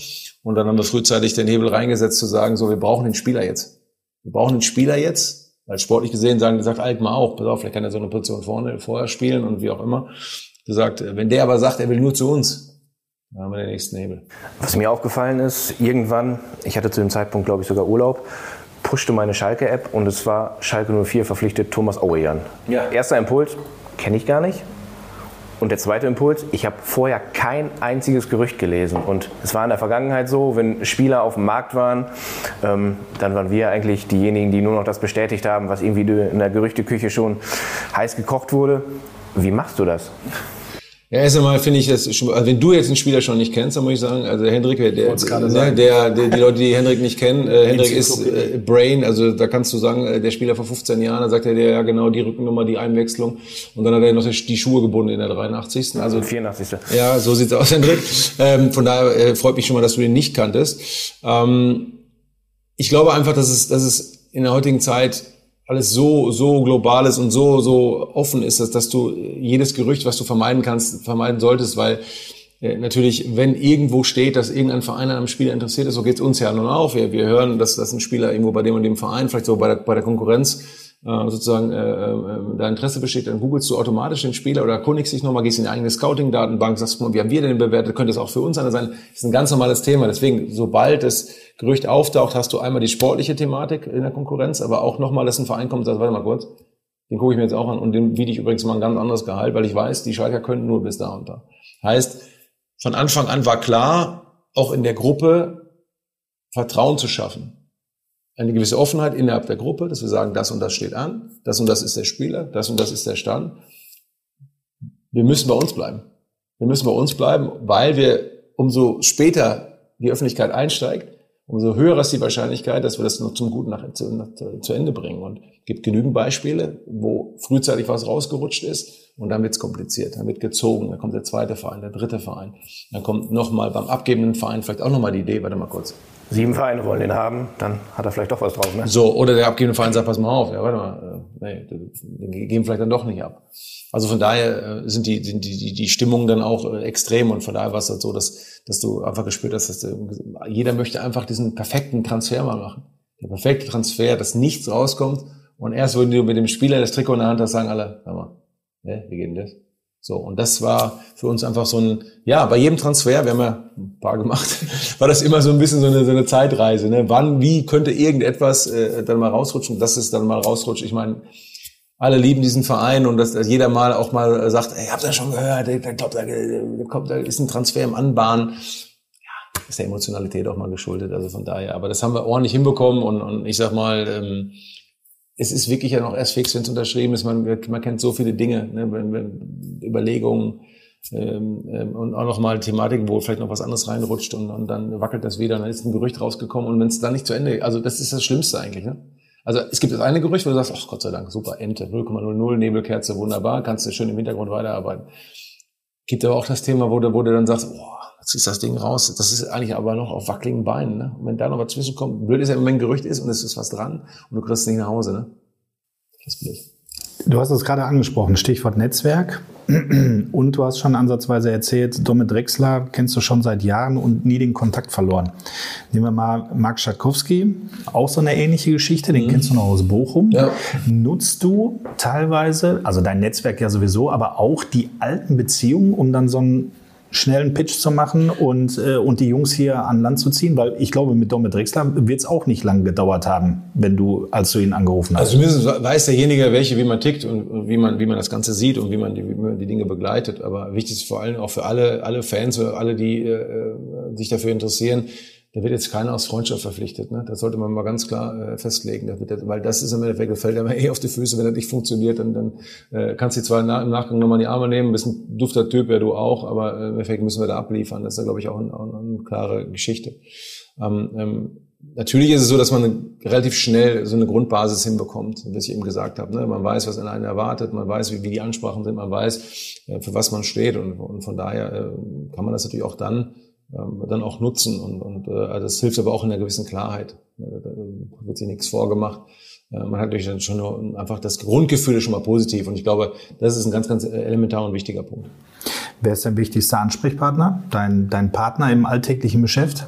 Und dann haben wir frühzeitig den Hebel reingesetzt, zu sagen, so, wir brauchen den Spieler jetzt. Wir brauchen den Spieler jetzt. Weil sportlich gesehen sagen, sagt Altmar auch, pass auf, vielleicht kann er so eine Position vorne, vorher spielen und wie auch immer. Gesagt, wenn der aber sagt, er will nur zu uns, dann haben wir den nächsten Hebel.
Was mir aufgefallen ist, irgendwann, ich hatte zu dem Zeitpunkt, glaube ich, sogar Urlaub, pushte meine Schalke-App und es war Schalke 04 verpflichtet Thomas Auejan. Ja. Erster Impuls, kenne ich gar nicht. Und der zweite Impuls, ich habe vorher kein einziges Gerücht gelesen. Und es war in der Vergangenheit so, wenn Spieler auf dem Markt waren, ähm, dann waren wir eigentlich diejenigen, die nur noch das bestätigt haben, was irgendwie in der Gerüchteküche schon heiß gekocht wurde. Wie machst du das?
Ja, erst einmal finde ich das schon, also wenn du jetzt einen Spieler schon nicht kennst, dann muss ich sagen, also Hendrik, der, der, der, der, die Leute, die Hendrik nicht kennen, äh, Hendrik ist äh, Brain, also da kannst du sagen, äh, der Spieler vor 15 Jahren, da sagt er dir ja genau die Rückennummer, die Einwechslung und dann hat er noch die Schuhe gebunden in der 83.
Also 84.
Ja, so sieht's aus, Hendrik. Ähm, von daher äh, freut mich schon mal, dass du den nicht kanntest. Ähm, ich glaube einfach, dass es, dass es in der heutigen Zeit alles so, so global ist und so, so offen ist, dass, dass du jedes Gerücht, was du vermeiden kannst, vermeiden solltest, weil äh, natürlich, wenn irgendwo steht, dass irgendein Verein an einem Spieler interessiert ist, so geht's uns ja nun auch. Wir, wir hören, dass, dass ein Spieler irgendwo bei dem und dem Verein, vielleicht so bei der, bei der Konkurrenz, sozusagen äh, äh, da Interesse besteht, dann googelst du automatisch den Spieler oder erkundigst dich nochmal, gehst in die eigene Scouting-Datenbank, sagst, wie haben wir denn bewertet, könnte es auch für uns einer sein. Das ist ein ganz normales Thema. Deswegen, sobald das Gerücht auftaucht, hast du einmal die sportliche Thematik in der Konkurrenz, aber auch nochmal, dass ein Verein kommt und sagt, warte mal kurz, den gucke ich mir jetzt auch an und den biete ich übrigens mal ein ganz anderes Gehalt, weil ich weiß, die Schalker könnten nur bis da und da. Heißt, von Anfang an war klar, auch in der Gruppe Vertrauen zu schaffen eine gewisse Offenheit innerhalb der Gruppe, dass wir sagen, das und das steht an, das und das ist der Spieler, das und das ist der Stand. Wir müssen bei uns bleiben. Wir müssen bei uns bleiben, weil wir umso später die Öffentlichkeit einsteigt, umso höher ist die Wahrscheinlichkeit, dass wir das noch zum Guten nach, zu, nach, zu Ende bringen. Und gibt genügend Beispiele, wo frühzeitig was rausgerutscht ist und dann wird es kompliziert, dann wird gezogen, dann kommt der zweite Verein, der dritte Verein, dann kommt nochmal beim abgebenden Verein vielleicht auch nochmal die Idee, warte mal kurz,
sieben Vereine wollen den haben, dann hat er vielleicht doch was drauf. Ne?
So, oder der abgebende Verein sagt, pass mal auf, ja, warte mal, äh, nee, den geben vielleicht dann doch nicht ab. Also von daher äh, sind die, sind die, die, die Stimmungen dann auch äh, extrem und von daher war es halt so, dass, dass du einfach gespürt hast, dass jeder möchte einfach diesen perfekten Transfer mal machen. Der perfekte Transfer, dass nichts rauskommt und erst, wenn du mit dem Spieler das Trikot in der Hand hast, sagen alle, sag mal, ne, wie geht denn das? So, und das war für uns einfach so ein, ja, bei jedem Transfer, wir haben ja ein paar gemacht, war das immer so ein bisschen so eine, so eine Zeitreise. Ne? Wann, wie könnte irgendetwas äh, dann mal rausrutschen, dass es dann mal rausrutscht. Ich meine, alle lieben diesen Verein und dass, dass jeder mal auch mal sagt, ey, habt ihr schon gehört, ich glaube, da, da, kommt, da ist ein Transfer im Anbahn. Ja, ist der Emotionalität auch mal geschuldet, also von daher. Aber das haben wir ordentlich hinbekommen und, und ich sag mal, ähm, es ist wirklich ja noch erst fix, wenn es unterschrieben ist. Man, man kennt so viele Dinge, ne, Überlegungen ähm, ähm, und auch noch mal Thematiken, wo vielleicht noch was anderes reinrutscht und, und dann wackelt das wieder und dann ist ein Gerücht rausgekommen und wenn es dann nicht zu Ende, also das ist das Schlimmste eigentlich. Ne? Also es gibt das eine Gerücht, wo du sagst, ach Gott sei Dank, super, Ente, 0,00, Nebelkerze, wunderbar, kannst du schön im Hintergrund weiterarbeiten. Gibt aber auch das Thema, wo du, wo du dann sagst, boah, ist das Ding raus. Das ist eigentlich aber noch auf wackeligen Beinen. Ne? Und wenn da noch was zwischenkommt, blöd ist ja, wenn ein Gerücht ist und es ist was dran und du kriegst es nicht nach Hause. Ne?
Das ist blöd. Du hast es gerade angesprochen, Stichwort Netzwerk. Und du hast schon ansatzweise erzählt, Domme Drexler kennst du schon seit Jahren und nie den Kontakt verloren. Nehmen wir mal Marc Schakowski, auch so eine ähnliche Geschichte, den mhm. kennst du noch aus Bochum. Ja. Nutzt du teilweise, also dein Netzwerk ja sowieso, aber auch die alten Beziehungen, um dann so ein schnellen Pitch zu machen und, äh, und die Jungs hier an Land zu ziehen? Weil ich glaube, mit Domit Drexler wird es auch nicht lange gedauert haben, wenn du, als du ihn angerufen hast.
Also zumindest weiß derjenige, welche, wie man tickt und wie man, wie man das Ganze sieht und wie man die, wie man die Dinge begleitet. Aber wichtig ist vor allem auch für alle, alle Fans alle, die äh, sich dafür interessieren, da wird jetzt keiner aus Freundschaft verpflichtet. Ne? Das sollte man mal ganz klar äh, festlegen. Das weil das ist im Endeffekt, gefällt einem eh auf die Füße, wenn das nicht funktioniert, dann, dann äh, kannst du zwar im Nachgang nochmal in die Arme nehmen, bist ein dufter Typ, ja du auch, aber äh, im Endeffekt müssen wir da abliefern. Das ist ja, glaube ich, auch, ein, auch eine klare Geschichte. Ähm, ähm, natürlich ist es so, dass man relativ schnell so eine Grundbasis hinbekommt, wie ich eben gesagt habe. Ne? Man weiß, was in einen erwartet, man weiß, wie, wie die Ansprachen sind, man weiß, äh, für was man steht und, und von daher äh, kann man das natürlich auch dann ähm, dann auch nutzen. Und, und äh, also das hilft aber auch in einer gewissen Klarheit. Da wird sich nichts vorgemacht. Äh, man hat natürlich dann schon einfach das Grundgefühl ist schon mal positiv. Und ich glaube, das ist ein ganz, ganz elementarer und wichtiger Punkt.
Wer ist dein wichtigster Ansprechpartner? Dein, dein Partner im alltäglichen Geschäft?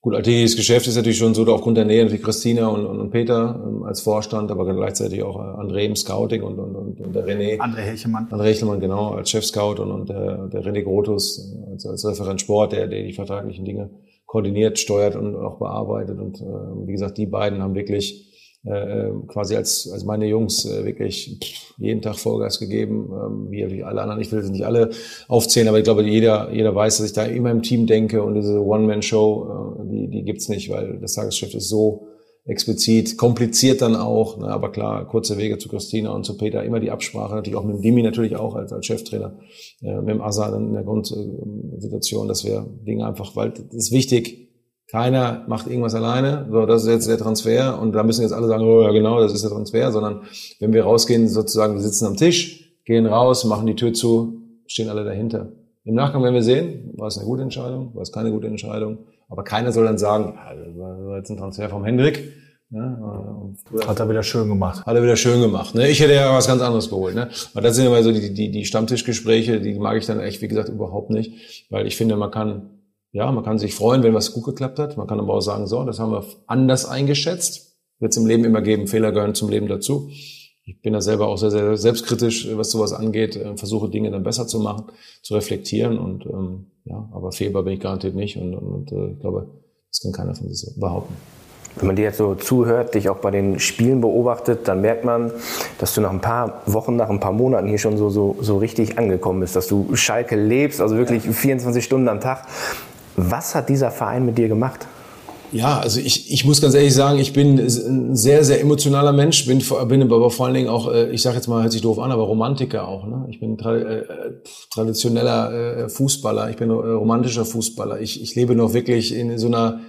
Gut, alltägliches Geschäft ist natürlich schon so aufgrund der Nähe wie Christina und, und, und Peter ähm, als Vorstand, aber gleichzeitig auch äh, André im Scouting und, und, und, und der René.
André Hechelmann.
André Hechelmann, genau, als Chef-Scout und, und der, der René Grotus äh, als, als Referent Sport, der, der die vertraglichen Dinge koordiniert, steuert und auch bearbeitet. Und äh, wie gesagt, die beiden haben wirklich äh, quasi als, als meine Jungs äh, wirklich jeden Tag Vollgas gegeben, ähm, wie alle anderen. Ich will sie nicht alle aufzählen, aber ich glaube, jeder, jeder weiß, dass ich da immer im Team denke und diese One-Man-Show, äh, die, die gibt's nicht, weil das Tagesgeschäft ist so explizit, kompliziert dann auch, ne, aber klar, kurze Wege zu Christina und zu Peter, immer die Absprache, natürlich auch mit dem Dimi natürlich auch als, als Cheftrainer, äh, mit dem Asa dann in der Grundsituation, dass wir Dinge einfach, weil das ist wichtig, keiner macht irgendwas alleine, so, das ist jetzt der Transfer und da müssen jetzt alle sagen, oh ja genau, das ist der Transfer, sondern wenn wir rausgehen, sozusagen, wir sitzen am Tisch, gehen raus, machen die Tür zu, stehen alle dahinter. Im Nachgang werden wir sehen, war es eine gute Entscheidung, war es keine gute Entscheidung, aber keiner soll dann sagen, ja, das war jetzt ein Transfer vom Hendrik,
Ne? Hat er wieder schön gemacht.
Hat er wieder schön gemacht. Ne? Ich hätte ja was ganz anderes geholt. Ne? Aber das sind immer so die, die, die Stammtischgespräche, die mag ich dann echt, wie gesagt, überhaupt nicht. Weil ich finde, man kann, ja, man kann sich freuen, wenn was gut geklappt hat. Man kann aber auch sagen, so, das haben wir anders eingeschätzt. Wird es im Leben immer geben, Fehler gehören zum Leben dazu. Ich bin da selber auch sehr, sehr selbstkritisch, was sowas angeht, äh, versuche Dinge dann besser zu machen, zu reflektieren und ähm, ja, aber fehlbar bin ich garantiert nicht und, und, und äh, ich glaube, das kann keiner von sich behaupten.
Wenn man dir jetzt so zuhört, dich auch bei den Spielen beobachtet, dann merkt man, dass du nach ein paar Wochen, nach ein paar Monaten hier schon so, so, so richtig angekommen bist, dass du Schalke lebst, also wirklich 24 Stunden am Tag. Was hat dieser Verein mit dir gemacht?
Ja, also ich, ich muss ganz ehrlich sagen, ich bin ein sehr, sehr emotionaler Mensch, bin, bin aber vor allen Dingen auch, äh, ich sage jetzt mal, hört sich doof an, aber Romantiker auch. Ne? Ich bin tra äh, traditioneller äh, Fußballer, ich bin romantischer Fußballer. Ich, ich lebe noch wirklich in so einer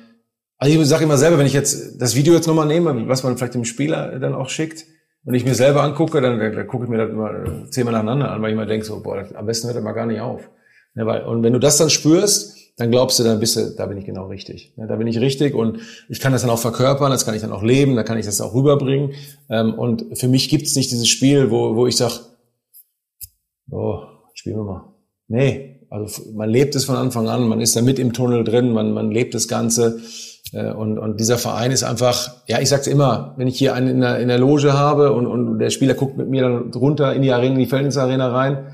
also ich sage immer selber, wenn ich jetzt das Video jetzt nochmal nehme, was man vielleicht dem Spieler dann auch schickt, und ich mir selber angucke, dann, dann, dann gucke ich mir das immer zehnmal nacheinander an, weil ich mir denke, so, boah, am besten hört er mal gar nicht auf. Ja, weil, und wenn du das dann spürst, dann glaubst du, dann bist du, da bin ich genau richtig. Da bin ich richtig und ich kann das dann auch verkörpern, das kann ich dann auch leben, da kann ich das auch rüberbringen. Ähm, und für mich gibt's nicht dieses Spiel, wo, wo ich sag, oh, spielen wir mal. Nee, also man lebt es von Anfang an, man ist da mit im Tunnel drin, man, man lebt das Ganze. Äh, und, und dieser Verein ist einfach, ja, ich sag's immer, wenn ich hier einen in der, in der Loge habe und, und der Spieler guckt mit mir dann runter in die Arena, in die Feldins-Arena rein,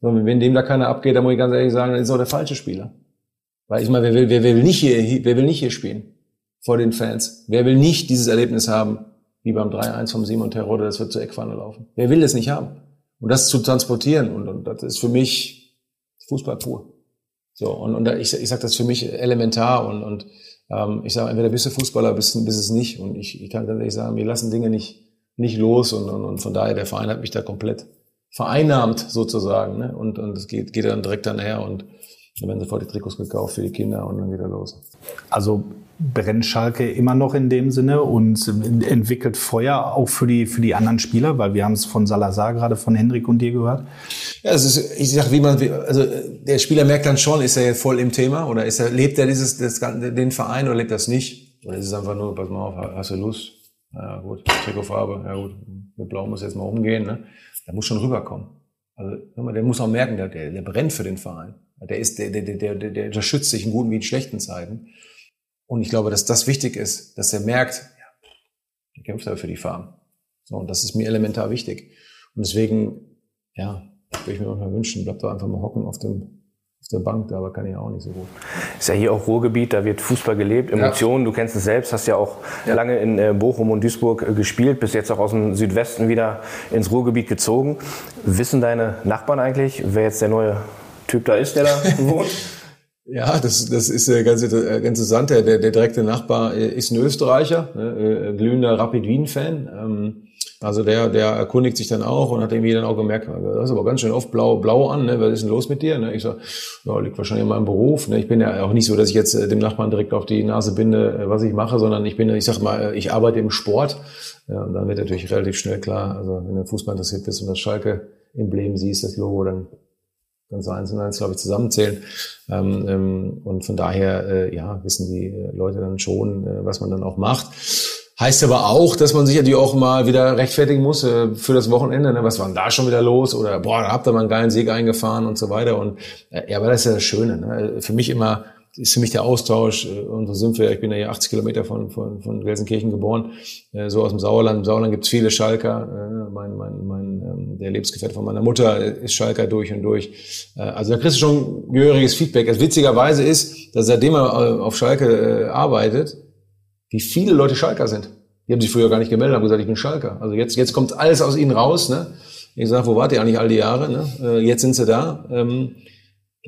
so, wenn dem da keiner abgeht, dann muss ich ganz ehrlich sagen, dann ist auch der falsche Spieler. Weil ich meine, wer will, wer will nicht hier, wer will nicht hier spielen? Vor den Fans. Wer will nicht dieses Erlebnis haben, wie beim 3-1 vom Simon Terodde, das wird zur Eckpfanne laufen? Wer will das nicht haben? Und das zu transportieren, und, und das ist für mich Fußball pur. So, und, und ich, ich sage das für mich elementar und, und ähm, ich sage, entweder bist du Fußballer, bist, bist es nicht. Und ich, ich kann ehrlich sagen, wir lassen Dinge nicht, nicht los. Und, und, und von daher, der Verein hat mich da komplett vereinnahmt sozusagen. Ne? Und, und es geht, geht dann direkt dann her und dann werden sofort die Trikots gekauft für die Kinder und dann geht er los.
Also brennt Schalke immer noch in dem Sinne und entwickelt Feuer auch für die, für die anderen Spieler, weil wir haben es von Salazar gerade von Hendrik und dir gehört.
Ja, es ist, ich sag, wie man, also der Spieler merkt dann schon, ist er jetzt voll im Thema oder ist er, lebt er dieses, das, den Verein oder lebt das nicht? Oder ist es einfach nur, pass mal auf, hast du Lust? Ja, gut, Trikotfarbe, ja gut, mit Blau muss jetzt mal umgehen, ne? Der muss schon rüberkommen. Also, der muss auch merken, der, der, der brennt für den Verein. Der ist, der, der, der, der, der schützt sich in guten wie in schlechten Zeiten. Und ich glaube, dass das wichtig ist, dass er merkt, ja, der kämpft aber für die Farm. So, und das ist mir elementar wichtig. Und deswegen, ja, würde ich mir manchmal wünschen, bleibt doch einfach mal hocken auf dem, auf der Bank, aber kann ich auch nicht so gut.
Ist ja hier auch Ruhrgebiet, da wird Fußball gelebt, Emotionen, ja. du kennst es selbst, hast ja auch ja. lange in äh, Bochum und Duisburg äh, gespielt, bist jetzt auch aus dem Südwesten wieder ins Ruhrgebiet gezogen. Wissen deine Nachbarn eigentlich, wer jetzt der neue Typ da ist, der da wohnt?
Ja, das, das ist äh, ganz, ganz interessant. Der, der direkte Nachbar äh, ist ein Österreicher, ne, äh, glühender Rapid Wien-Fan. Ähm, also der, der erkundigt sich dann auch und hat irgendwie dann auch gemerkt, das ist aber ganz schön oft blau, blau an, ne? was ist denn los mit dir? Ne? Ich so, ja, liegt wahrscheinlich in meinem Beruf. Ne? Ich bin ja auch nicht so, dass ich jetzt äh, dem Nachbarn direkt auf die Nase binde, was ich mache, sondern ich bin, ich sag mal, ich arbeite im Sport. Ja, und dann wird natürlich relativ schnell klar, also wenn du Fußball interessiert bist und das Schalke-Emblem siehst, das Logo, dann ganz eins und eins, glaube ich, zusammenzählen. Ähm, ähm, und von daher, äh, ja, wissen die äh, Leute dann schon, äh, was man dann auch macht. Heißt aber auch, dass man sich natürlich auch mal wieder rechtfertigen muss äh, für das Wochenende. Ne? Was war denn da schon wieder los? Oder boah, da habt ihr mal einen geilen Sieg eingefahren und so weiter. Und äh, ja, aber das ist ja das Schöne. Ne? Für mich immer ist für mich der Austausch. Äh, und so sind wir, ich bin ja hier 80 Kilometer von, von, von Gelsenkirchen geboren, äh, so aus dem Sauerland. Im Sauerland gibt's viele Schalker. Äh, mein, mein, mein, ähm, der Lebensgefährte von meiner Mutter ist Schalker durch und durch. Also da kriegst du schon gehöriges Feedback. Das witzigerweise ist, dass seitdem er auf Schalke arbeitet, wie viele Leute Schalker sind. Die haben sich früher gar nicht gemeldet, haben gesagt, ich bin Schalker. Also jetzt, jetzt kommt alles aus ihnen raus. Ne? Ich sage, wo wart ihr eigentlich all die Jahre? Ne? Jetzt sind sie da. Ähm,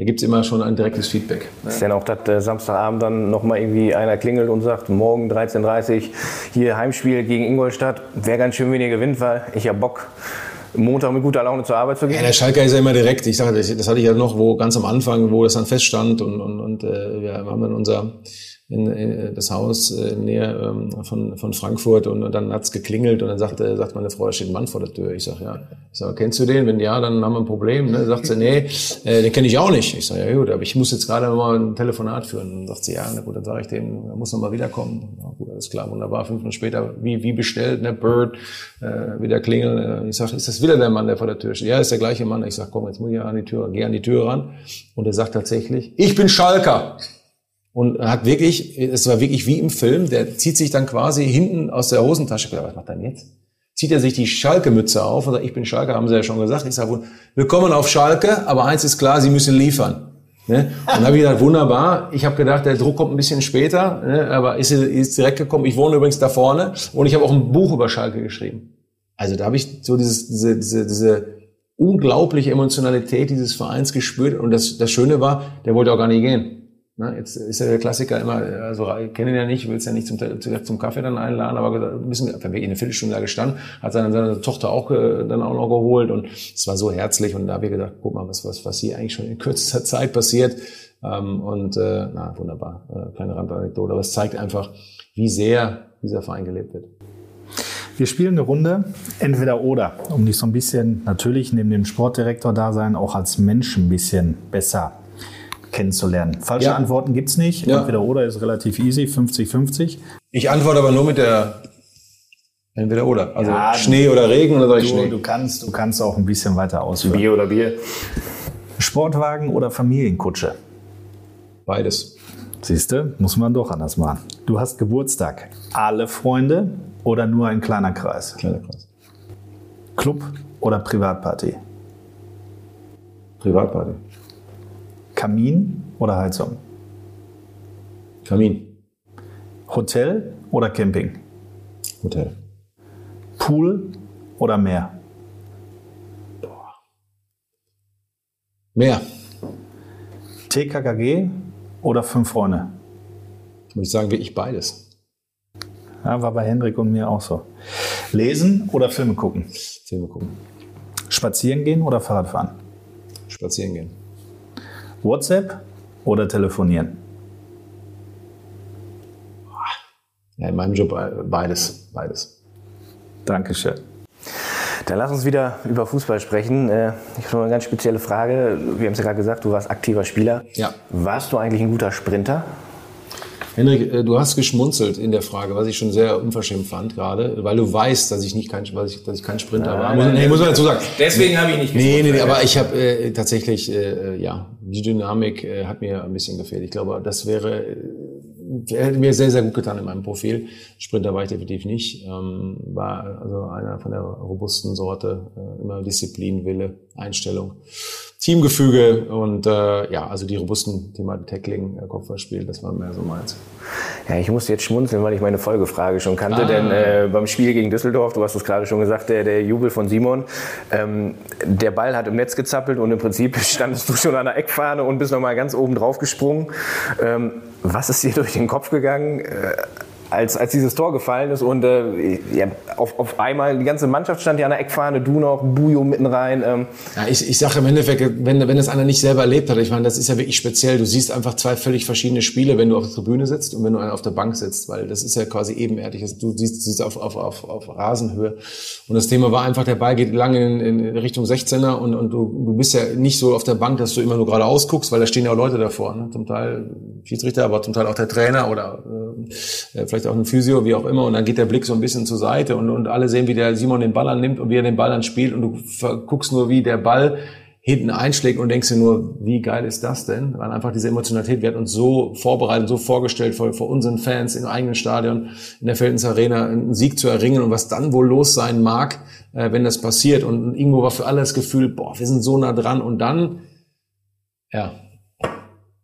da gibt's immer schon ein direktes Feedback.
Ne? Ist denn auch, dass äh, Samstagabend dann nochmal irgendwie einer klingelt und sagt, morgen 13.30 Uhr hier Heimspiel gegen Ingolstadt, wäre ganz schön, wenn ihr gewinnt, weil ich hab Bock, Montag mit guter Laune zur Arbeit zu gehen?
Ja, der Schalker ist ja immer direkt. Ich sage, das, das hatte ich ja noch, wo ganz am Anfang, wo das dann feststand und, und, und äh, wir haben dann unser in, in das Haus äh, in Nähe ähm, von, von Frankfurt und, und dann hat's geklingelt und dann sagte, sagt meine Frau, da steht ein Mann vor der Tür. Ich sage, ja. Ich sage, kennst du den? Wenn ja, dann haben wir ein Problem. Ne? Sagt sie, nee, äh, den kenne ich auch nicht. Ich sage, ja gut, aber ich muss jetzt gerade mal ein Telefonat führen. Dann sagt sie, ja, na gut, dann sage ich dem, er muss noch mal wiederkommen. Ja, gut, alles klar, wunderbar. Fünf Minuten später, wie, wie bestellt, ne, Bird, äh, wieder klingeln. Ich sage, ist das wieder der Mann, der vor der Tür steht? Ja, ist der gleiche Mann. Ich sage, komm, jetzt muss ich an die Tür, geh an die Tür ran. Und er sagt tatsächlich, ich bin Schalker. Und hat wirklich, es war wirklich wie im Film, der zieht sich dann quasi hinten aus der Hosentasche, was macht er denn jetzt? Zieht er sich die Schalke-Mütze auf und sagt, ich bin Schalke, haben sie ja schon gesagt. Ich sage, willkommen auf Schalke, aber eins ist klar, sie müssen liefern. Ne? Und dann habe ich gedacht, wunderbar. Ich habe gedacht, der Druck kommt ein bisschen später, ne? aber ist, ist direkt gekommen. Ich wohne übrigens da vorne und ich habe auch ein Buch über Schalke geschrieben. Also da habe ich so dieses, diese, diese, diese unglaubliche Emotionalität dieses Vereins gespürt. Und das, das Schöne war, der wollte auch gar nicht gehen. Na, jetzt ist ja der Klassiker immer, also ich kenne ihn ja nicht, will es ja nicht zum, zum Kaffee dann einladen, aber bisschen, wir wirklich eine Viertelstunde da gestanden, hat seine, seine Tochter auch äh, dann auch noch geholt und es war so herzlich und da habe ich gedacht, guck mal, was, was, was hier eigentlich schon in kürzester Zeit passiert. Ähm, und äh, na, wunderbar, äh, kleine Randanekdote, aber es zeigt einfach, wie sehr dieser Verein gelebt wird.
Wir spielen eine Runde, entweder oder, um dich so ein bisschen natürlich neben dem Sportdirektor-Dasein auch als Mensch ein bisschen besser kennenzulernen. Falsche ja. Antworten gibt's nicht. Ja. Entweder oder ist relativ easy, 50-50.
Ich antworte aber nur mit der Entweder oder. Also ja, Schnee oder Regen oder ich
du,
Schnee?
Du kannst, du kannst auch ein bisschen weiter ausführen.
Bier oder Bier?
Sportwagen oder Familienkutsche?
Beides.
Siehst du, muss man doch anders machen. Du hast Geburtstag. Alle Freunde oder nur ein kleiner Kreis?
Kleiner Kreis.
Club oder Privatparty?
Privatparty.
Kamin oder Heizung?
Kamin.
Hotel oder Camping?
Hotel.
Pool oder Meer?
Boah. Meer.
TKKG oder Fünf Freunde?
Muss ich sagen, wirklich beides.
Ja, war bei Hendrik und mir auch so. Lesen oder Filme gucken?
Filme gucken.
Spazieren gehen oder Fahrrad fahren?
Spazieren gehen.
WhatsApp oder telefonieren?
Ja, in meinem Job äh, beides. Beides.
Dankeschön.
Dann lass uns wieder über Fußball sprechen. Äh, ich habe noch eine ganz spezielle Frage. Wir haben es ja gerade gesagt, du warst aktiver Spieler.
Ja.
Warst du eigentlich ein guter Sprinter?
Henrik, äh, du hast geschmunzelt in der Frage, was ich schon sehr unverschämt fand gerade, weil du weißt, dass ich nicht kein, dass ich, dass ich kein Sprinter nein, war. Nein, nee, muss man dazu sagen.
Deswegen habe ich nicht
Nee, nee, nee, aber ich habe äh, tatsächlich, äh, ja, die Dynamik äh, hat mir ein bisschen gefehlt. Ich glaube, das wäre, äh, hätte mir sehr, sehr gut getan in meinem Profil. Sprinter war ich definitiv nicht. Ähm, war also einer von der robusten Sorte, äh, immer Disziplin, Wille, Einstellung. Teamgefüge und äh, ja, also die robusten Thema Tackling, äh, Kopfballspiel, das war mehr so meins.
Ja, ich musste jetzt schmunzeln, weil ich meine Folgefrage schon kannte, ah. denn äh, beim Spiel gegen Düsseldorf, du hast es gerade schon gesagt, der, der Jubel von Simon, ähm, der Ball hat im Netz gezappelt und im Prinzip standest du schon an der Eckfahne und bist nochmal ganz oben drauf gesprungen. Ähm, was ist dir durch den Kopf gegangen? Äh, als, als dieses Tor gefallen ist und äh, ja, auf, auf einmal die ganze Mannschaft stand ja an der Eckfahne, du noch, Bujo mitten rein. Ähm.
Ja, ich, ich sage im Endeffekt, wenn, wenn das einer nicht selber erlebt hat, ich meine, das ist ja wirklich speziell. Du siehst einfach zwei völlig verschiedene Spiele, wenn du auf der Tribüne sitzt und wenn du auf der Bank sitzt, weil das ist ja quasi ebenerdig. Also du siehst, siehst auf, auf, auf, auf Rasenhöhe. Und das Thema war einfach, der Ball geht lange in, in Richtung 16er und, und du, du bist ja nicht so auf der Bank, dass du immer nur gerade ausguckst, weil da stehen ja auch Leute davor. Ne? Zum Teil Schiedsrichter, aber zum Teil auch der Trainer oder äh, vielleicht auch ein Physio, wie auch immer, und dann geht der Blick so ein bisschen zur Seite und, und alle sehen, wie der Simon den Ball annimmt und wie er den Ball dann spielt und du guckst nur, wie der Ball hinten einschlägt und denkst dir nur, wie geil ist das denn? Weil einfach diese Emotionalität, wir hatten uns so vorbereitet, so vorgestellt vor, vor unseren Fans im eigenen Stadion, in der Feldens Arena, einen Sieg zu erringen und was dann wohl los sein mag, äh, wenn das passiert. Und irgendwo war für alle das Gefühl, boah, wir sind so nah dran und dann, ja,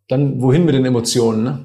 dann wohin mit den Emotionen, ne?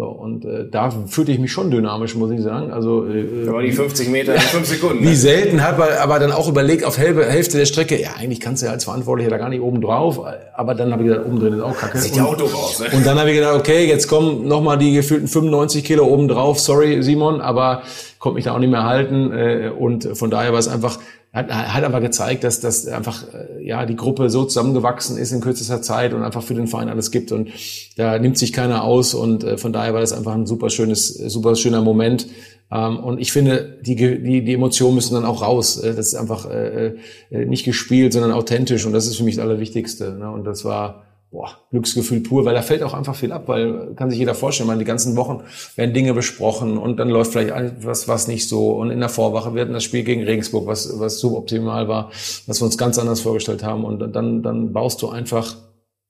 So, und äh, da fühlte ich mich schon dynamisch, muss ich sagen. Also
äh, aber die 50 Meter in 5 Sekunden.
Wie ne? selten hat man aber dann auch überlegt, auf Hälfte der Strecke, ja, eigentlich kannst du ja als Verantwortlicher da gar nicht oben drauf. Aber dann habe ich gedacht, oben drin ist auch kacke.
Sieht ja Auto raus,
ne? Und dann habe ich gedacht, okay, jetzt kommen nochmal die gefühlten 95 Kilo oben drauf. Sorry, Simon, aber konnte mich da auch nicht mehr halten. Äh, und von daher war es einfach hat, hat aber gezeigt, dass, dass einfach äh, ja die Gruppe so zusammengewachsen ist in kürzester Zeit und einfach für den Verein alles gibt und da nimmt sich keiner aus und äh, von daher war das einfach ein super schönes, super schöner Moment. Ähm, und ich finde, die, die, die Emotionen müssen dann auch raus. Äh, das ist einfach äh, nicht gespielt, sondern authentisch und das ist für mich das Allerwichtigste. Ne? Und das war boah, Glücksgefühl pur, weil da fällt auch einfach viel ab, weil kann sich jeder vorstellen, man die ganzen Wochen werden Dinge besprochen und dann läuft vielleicht etwas was nicht so und in der Vorwache wird das Spiel gegen Regensburg, was was suboptimal war, was wir uns ganz anders vorgestellt haben und dann dann baust du einfach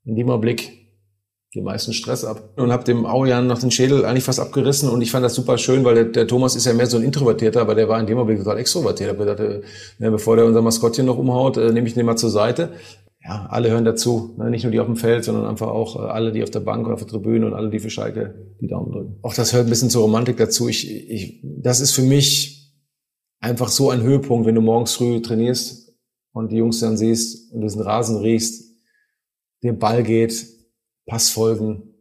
in dem Augenblick die meisten Stress ab und habe dem Aujan noch den Schädel eigentlich fast abgerissen und ich fand das super schön, weil der, der Thomas ist ja mehr so ein Introvertierter, aber der war in dem Augenblick total extrovertiert. Ich äh, ne, bevor der unser Maskottchen noch umhaut, äh, nehme ich den mal zur Seite ja, alle hören dazu. Ne? Nicht nur die auf dem Feld, sondern einfach auch äh, alle, die auf der Bank oder auf der Tribüne und alle, die für Schalke die Daumen drücken. Auch das hört ein bisschen zur Romantik dazu. Ich, ich, das ist für mich einfach so ein Höhepunkt, wenn du morgens früh trainierst und die Jungs dann siehst und diesen Rasen riechst, der Ball geht, Passfolgen,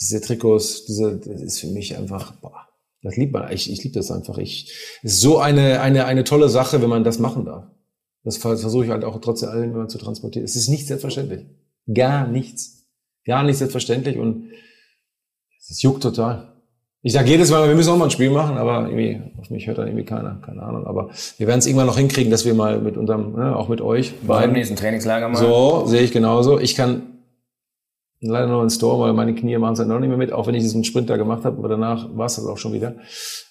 diese Trikots, diese, das ist für mich einfach, boah, das liebt man. Ich, ich liebe das einfach. Ich, ist so eine, eine, eine tolle Sache, wenn man das machen darf. Das versuche ich halt auch trotzdem allen immer zu transportieren. Es ist nicht selbstverständlich. Gar nichts. Gar nicht selbstverständlich und es juckt total. Ich sage jedes Mal, wir müssen auch mal ein Spiel machen, aber irgendwie, auf mich hört dann irgendwie keiner, keine Ahnung. Aber wir werden es irgendwann noch hinkriegen, dass wir mal mit unserem, ne, auch mit euch
beim nächsten Trainingslager mal.
So, sehe ich genauso. Ich kann leider noch ins Tor, weil meine Knie machen es halt noch nicht mehr mit, auch wenn ich diesen Sprinter gemacht habe, aber danach war es das auch schon wieder.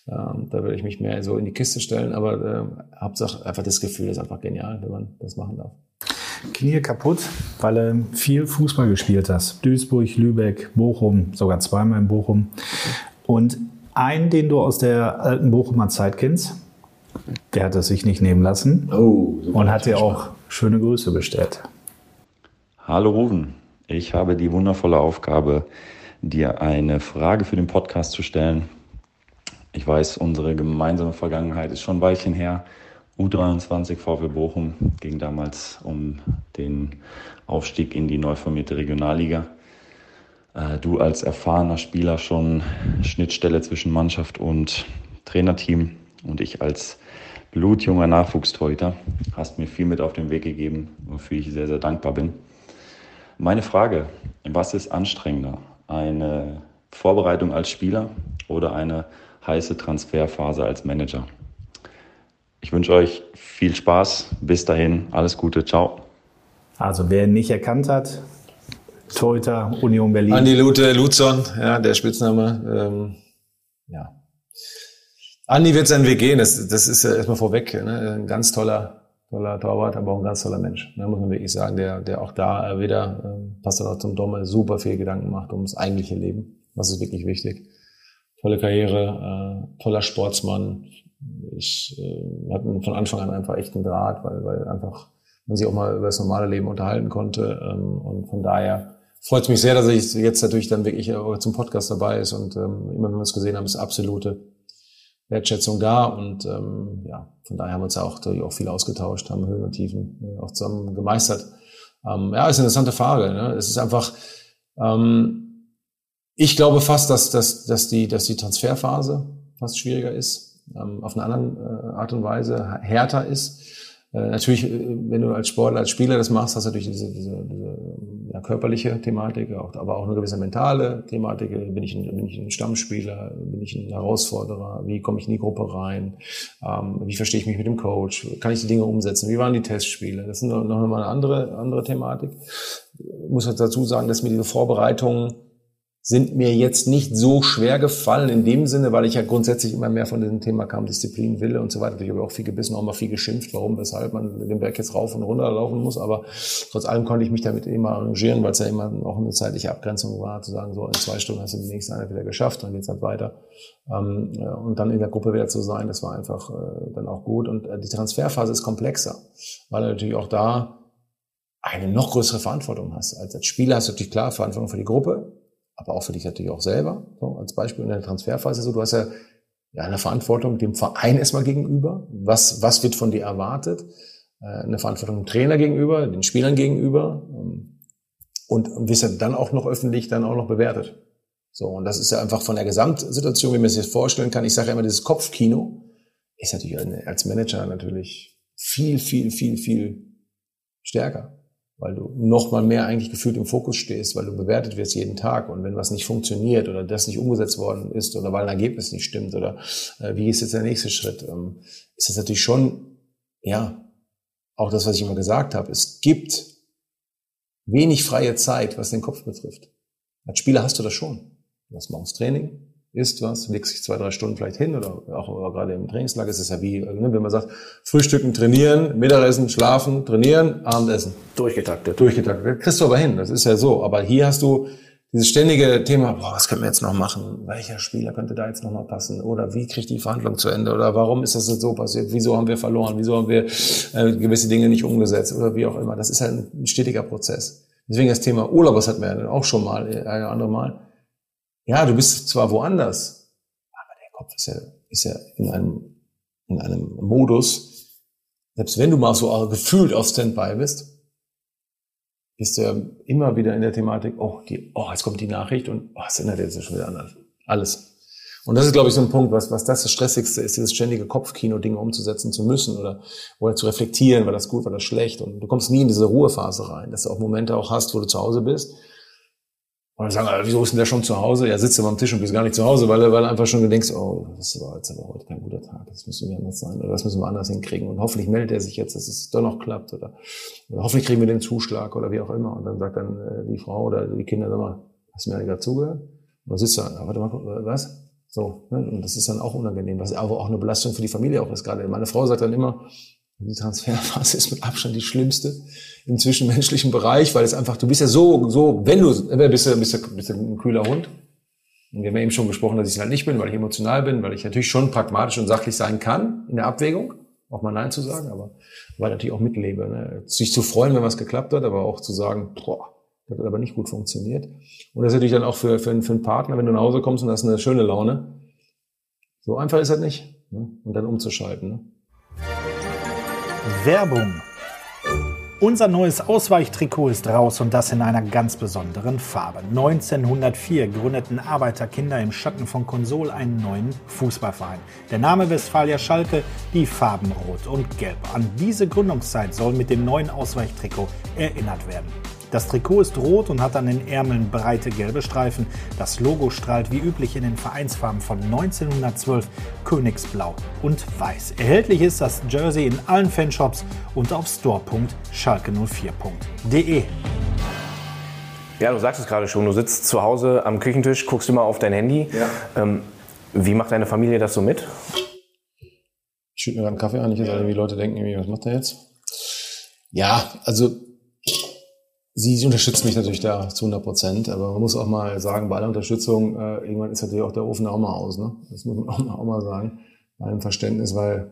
Ähm, da werde ich mich mehr so in die Kiste stellen, aber äh, Hauptsache einfach das Gefühl ist einfach genial, wenn man das machen darf.
Knie kaputt, weil du viel Fußball gespielt hast. Duisburg, Lübeck, Bochum, sogar zweimal in Bochum. Und einen, den du aus der alten Bochumer Zeit kennst, der hat es sich nicht nehmen lassen oh, und hat dir auch schöne Grüße bestellt.
Hallo Ruven, ich habe die wundervolle Aufgabe, dir eine Frage für den Podcast zu stellen. Ich weiß, unsere gemeinsame Vergangenheit ist schon ein Weilchen her. U23 VfL Bochum ging damals um den Aufstieg in die neu formierte Regionalliga. Äh, du als erfahrener Spieler schon Schnittstelle zwischen Mannschaft und Trainerteam und ich als blutjunger Nachwuchstorhüter hast mir viel mit auf den Weg gegeben, wofür ich sehr, sehr dankbar bin. Meine Frage, was ist anstrengender? Eine Vorbereitung als Spieler oder eine heiße Transferphase als Manager? Ich wünsche euch viel Spaß. Bis dahin, alles Gute. Ciao.
Also wer nicht erkannt hat, Torhüter, Union Berlin.
Andi Lute, Luzon, ja, der Spitzname. Ähm, ja. Andi wird seinen Weg gehen, das, das ist ja erstmal vorweg. Ne? Ein ganz toller toller Torwart, aber auch ein ganz toller Mensch. Da muss man wirklich sagen, der, der auch da äh, wieder, äh, passt dann auch zum Domme, super viel Gedanken macht ums eigentliche Leben. Das ist wirklich wichtig. Tolle Karriere, äh, toller Sportsmann. Ich äh, hatten von Anfang an einfach echt einen Draht, weil, weil einfach man sich auch mal über das normale Leben unterhalten konnte. Ähm, und von daher freut es mich sehr, dass ich jetzt natürlich dann wirklich zum Podcast dabei ist. Und ähm, immer wenn wir es gesehen haben, ist absolute Wertschätzung da und ähm, ja, von daher haben wir uns ja auch, auch viel ausgetauscht, haben Höhen und Tiefen äh, auch zusammen gemeistert. Ähm, ja, ist eine interessante Frage. Ne? Es ist einfach, ähm, ich glaube fast, dass, dass, dass, die, dass die Transferphase fast schwieriger ist, ähm, auf eine andere äh, Art und Weise härter ist. Äh, natürlich, äh, wenn du als Sportler, als Spieler das machst, hast du natürlich diese, diese, diese ja, körperliche Thematik, auch, aber auch eine gewisse mentale Thematik. Bin ich, ein, bin ich ein Stammspieler? Bin ich ein Herausforderer? Wie komme ich in die Gruppe rein? Ähm, wie verstehe ich mich mit dem Coach? Kann ich die Dinge umsetzen? Wie waren die Testspiele? Das ist noch, noch mal eine andere, andere Thematik. Ich muss dazu sagen, dass mir diese Vorbereitungen sind mir jetzt nicht so schwer gefallen in dem Sinne, weil ich ja grundsätzlich immer mehr von diesem Thema kam, Disziplin, Wille und so weiter. Ich habe auch viel gebissen, auch mal viel geschimpft, warum, weshalb man den Berg jetzt rauf und runter laufen muss. Aber trotz allem konnte ich mich damit immer arrangieren, weil es ja immer auch eine zeitliche Abgrenzung war, zu sagen, so in zwei Stunden hast du die nächste Einheit wieder geschafft, dann geht's halt weiter. Ähm, und dann in der Gruppe wieder zu sein, das war einfach äh, dann auch gut. Und äh, die Transferphase ist komplexer, weil natürlich auch da eine noch größere Verantwortung hast. Als Spieler hast du natürlich klar Verantwortung für die Gruppe, aber auch für dich natürlich auch selber. So, als Beispiel in der Transferphase so, du hast ja, ja eine Verantwortung dem Verein erstmal gegenüber. Was, was wird von dir erwartet? Äh, eine Verantwortung dem Trainer gegenüber, den Spielern gegenüber. Ähm, und wirst ja dann auch noch öffentlich dann auch noch bewertet. So, und das ist ja einfach von der Gesamtsituation, wie man sich das vorstellen kann. Ich sage ja immer, dieses Kopfkino ist natürlich als Manager natürlich viel, viel, viel, viel stärker weil du noch mal mehr eigentlich gefühlt im Fokus stehst, weil du bewertet wirst jeden Tag und wenn was nicht funktioniert oder das nicht umgesetzt worden ist oder weil ein Ergebnis nicht stimmt oder äh, wie ist jetzt der nächste Schritt, ähm, ist das natürlich schon, ja, auch das, was ich immer gesagt habe, es gibt wenig freie Zeit, was den Kopf betrifft. Als Spieler hast du das schon. Du hast morgens Training, isst was, legst dich zwei, drei Stunden vielleicht hin oder auch oder gerade im Trainingslager ist es ja wie, ne, wenn man sagt, Frühstücken, trainieren, Mittagessen, schlafen, trainieren, Abendessen.
Durchgetaktet.
Durchgetaktet. Das kriegst du aber hin, das ist ja so. Aber hier hast du dieses ständige Thema, boah, was können wir jetzt noch machen? Welcher Spieler könnte da jetzt noch mal passen? Oder wie kriegt die Verhandlung zu Ende? Oder warum ist das jetzt so passiert? Wieso haben wir verloren? Wieso haben wir äh, gewisse Dinge nicht umgesetzt? Oder wie auch immer. Das ist halt ein stetiger Prozess. Deswegen das Thema Urlaub, das hatten wir ja auch schon mal, äh, ein andere Mal ja, du bist zwar woanders, aber der Kopf ist ja, ist ja in einem, in einem Modus, selbst wenn du mal so gefühlt auf Standby bist, bist du ja immer wieder in der Thematik, oh, die, oh jetzt kommt die Nachricht und oh, es ändert jetzt schon wieder anders. Alles. Und das ist, glaube ich, so ein Punkt, was, was das das Stressigste ist, dieses ständige Kopfkino, Dinge umzusetzen zu müssen oder, oder zu reflektieren, war das gut, war das schlecht. Und du kommst nie in diese Ruhephase rein, dass du auch Momente auch hast, wo du zu Hause bist und dann sagen, wieso ist denn der schon zu Hause? Ja, sitzt du am Tisch und bist gar nicht zu Hause, weil, weil einfach schon denkst, oh, das war jetzt aber heute kein guter Tag, das müssen wir anders sein oder das müssen wir anders hinkriegen. Und hoffentlich meldet er sich jetzt, dass es doch noch klappt oder, oder hoffentlich kriegen wir den Zuschlag oder wie auch immer. Und dann sagt dann äh, die Frau oder die Kinder, sag mal, hast du mir eigentlich dazugehört? Und dann sitzt du, ah, warte mal, was? So, ne? und das ist dann auch unangenehm, was aber auch eine Belastung für die Familie auch ist gerade. Meine Frau sagt dann immer, die Transferphase ist mit Abstand die schlimmste im zwischenmenschlichen Bereich, weil es einfach, du bist ja so, so, wenn du, bist du, bist du, bist du ein kühler Hund. Und wir haben ja eben schon gesprochen, dass ich es halt nicht bin, weil ich emotional bin, weil ich natürlich schon pragmatisch und sachlich sein kann in der Abwägung, auch mal Nein zu sagen, aber weil ich natürlich auch mitlebe. Ne? Sich zu freuen, wenn was geklappt hat, aber auch zu sagen, boah, das hat aber nicht gut funktioniert. Und das ist natürlich dann auch für, für, für einen Partner, wenn du nach Hause kommst und hast eine schöne Laune. So einfach ist das nicht. Ne? Und dann umzuschalten. Ne?
Werbung. Unser neues Ausweichtrikot ist raus und das in einer ganz besonderen Farbe. 1904 gründeten Arbeiterkinder im Schatten von Konsol einen neuen Fußballverein. Der Name Westfalia Schalke, die Farben Rot und Gelb. An diese Gründungszeit soll mit dem neuen Ausweichtrikot erinnert werden. Das Trikot ist rot und hat an den Ärmeln breite gelbe Streifen. Das Logo strahlt wie üblich in den Vereinsfarben von 1912 Königsblau und Weiß. Erhältlich ist das Jersey in allen Fanshops und auf store.schalke04.de.
Ja, du sagst es gerade schon, du sitzt zu Hause am Küchentisch, guckst immer auf dein Handy. Ja. Ähm, wie macht deine Familie das so mit?
Ich schütte mir gerade einen Kaffee an, nicht, dass ja. die Leute denken, was macht der jetzt? Ja, also Sie, sie unterstützt mich natürlich da zu 100 Prozent, aber man muss auch mal sagen, bei aller Unterstützung, äh, irgendwann ist natürlich auch der Ofen auch mal aus. Ne? Das muss man auch mal, auch mal sagen, bei einem Verständnis, weil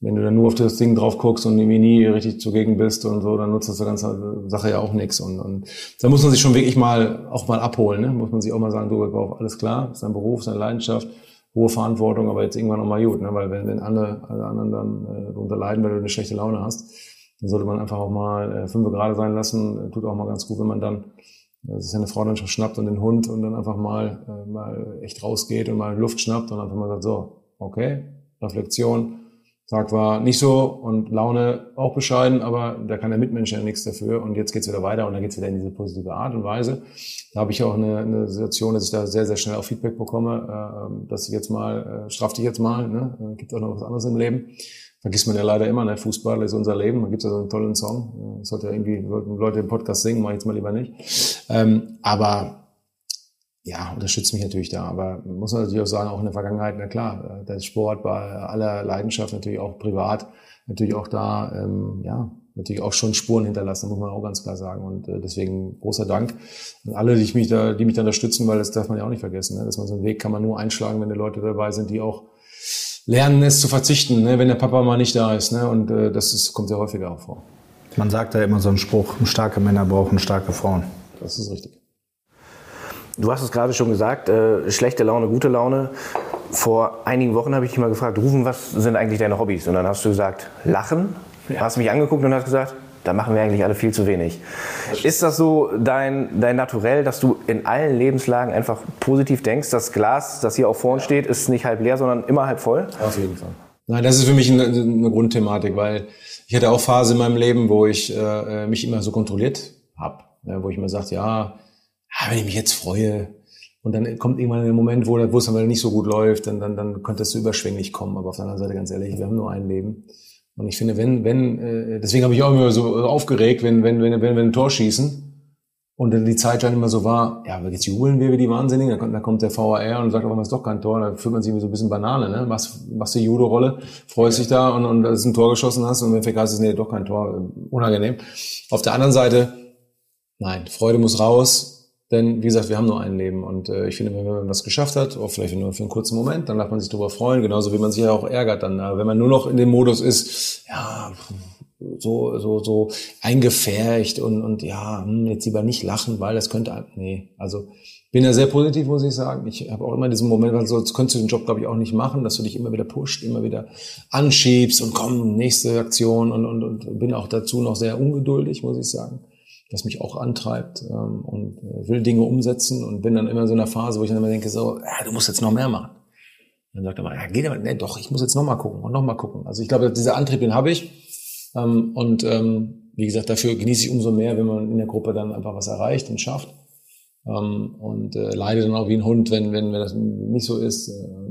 wenn du dann nur auf das Ding drauf guckst und irgendwie nie richtig zugegen bist und so, dann nutzt das die ganze Sache ja auch nichts. Und, und da muss man sich schon wirklich mal auch mal abholen. Ne? Muss man sich auch mal sagen, du, alles klar, ist dein Beruf, ist deine Leidenschaft, hohe Verantwortung, aber jetzt irgendwann noch mal gut. Ne? Weil wenn, wenn alle, alle anderen dann äh, darunter leiden, weil du eine schlechte Laune hast, dann sollte man einfach auch mal äh, fünf gerade sein lassen. Tut auch mal ganz gut, wenn man dann äh, sich seine Frau dann schon schnappt und den Hund und dann einfach mal, äh, mal echt rausgeht und mal Luft schnappt und einfach mal sagt, so, okay, Reflexion, Tag war nicht so und Laune auch bescheiden, aber da kann der Mitmensch ja nichts dafür und jetzt geht's wieder weiter und dann geht's wieder in diese positive Art und Weise. Da habe ich auch eine, eine Situation, dass ich da sehr, sehr schnell auch Feedback bekomme, äh, ähm, dass ich jetzt mal, äh, straff dich jetzt mal, ne? Äh, gibt auch noch was anderes im Leben vergisst man ja leider immer, ne? Fußball ist unser Leben. Da gibt es ja so einen tollen Song. Sollte ja irgendwie Leute im Podcast singen, mache ich jetzt mal lieber nicht. Ähm, aber ja, unterstützt mich natürlich da. Aber muss man natürlich auch sagen, auch in der Vergangenheit, na klar, äh, der Sport bei aller Leidenschaft natürlich auch privat, natürlich auch da, ähm, ja, natürlich auch schon Spuren hinterlassen, muss man auch ganz klar sagen. Und äh, deswegen großer Dank an alle, die mich da, die mich da unterstützen, weil das darf man ja auch nicht vergessen. Ne? Dass man so einen Weg kann man nur einschlagen, wenn die Leute dabei sind, die auch lernen es zu verzichten, ne, wenn der Papa mal nicht da ist. Ne, und äh, das ist, kommt ja häufiger auch vor.
Man sagt ja immer so einen Spruch, starke Männer brauchen starke Frauen.
Das ist richtig.
Du hast es gerade schon gesagt, äh, schlechte Laune, gute Laune. Vor einigen Wochen habe ich dich mal gefragt, Rufen, was sind eigentlich deine Hobbys? Und dann hast du gesagt, Lachen. Ja. Hast mich angeguckt und hast gesagt, da machen wir eigentlich alle viel zu wenig. Ist das so dein, dein Naturell, dass du in allen Lebenslagen einfach positiv denkst? Das Glas, das hier auch vorne steht, ist nicht halb leer, sondern immer halb voll?
Auf jeden Fall. Nein, das ist für mich eine, eine Grundthematik, weil ich hatte auch Phase in meinem Leben, wo ich äh, mich immer so kontrolliert habe, ja, wo ich mir sagte, ja, wenn ich mich jetzt freue, und dann kommt irgendwann der Moment, wo, wo es dann nicht so gut läuft, dann, dann, dann könnte es so überschwänglich kommen. Aber auf der anderen Seite, ganz ehrlich, wir haben nur ein Leben. Und ich finde, wenn, wenn, äh, deswegen habe ich auch immer so aufgeregt, wenn, wenn, wenn, wenn wir ein Tor schießen und dann die Zeit dann immer so war, ja, jetzt jubeln wir wie die Wahnsinnigen, dann kommt, dann kommt der VAR und sagt, aber es ist doch kein Tor, dann fühlt man sich wie so ein bisschen Banane, ne? Machst, machst die Judo-Rolle, freust dich da und, und dass du ein Tor geschossen hast und wenn vergasst ist, nee, doch kein Tor, unangenehm. Auf der anderen Seite, nein, Freude muss raus, denn wie gesagt, wir haben nur ein Leben und äh, ich finde, wenn man was geschafft hat, auch vielleicht nur für einen kurzen Moment, dann darf man sich darüber freuen, genauso wie man sich ja auch ärgert dann. Wenn man nur noch in dem Modus ist, ja, so so so eingefärcht und und ja, hm, jetzt lieber nicht lachen, weil das könnte nee, also bin ja sehr positiv, muss ich sagen. Ich habe auch immer diesen Moment, weil sonst könntest du den Job, glaube ich, auch nicht machen, dass du dich immer wieder pusht, immer wieder anschiebst und komm, nächste Aktion und, und, und bin auch dazu noch sehr ungeduldig, muss ich sagen was mich auch antreibt ähm, und äh, will Dinge umsetzen und bin dann immer in so einer Phase, wo ich dann immer denke, so, ja, du musst jetzt noch mehr machen. Dann sagt er mal, ja, geht aber, nee, doch, ich muss jetzt noch mal gucken und noch mal gucken. Also ich glaube, dieser Antrieb, den habe ich. Ähm, und ähm, wie gesagt, dafür genieße ich umso mehr, wenn man in der Gruppe dann einfach was erreicht und schafft. Ähm, und äh, leide dann auch wie ein Hund, wenn, wenn, wenn das nicht so ist. Äh,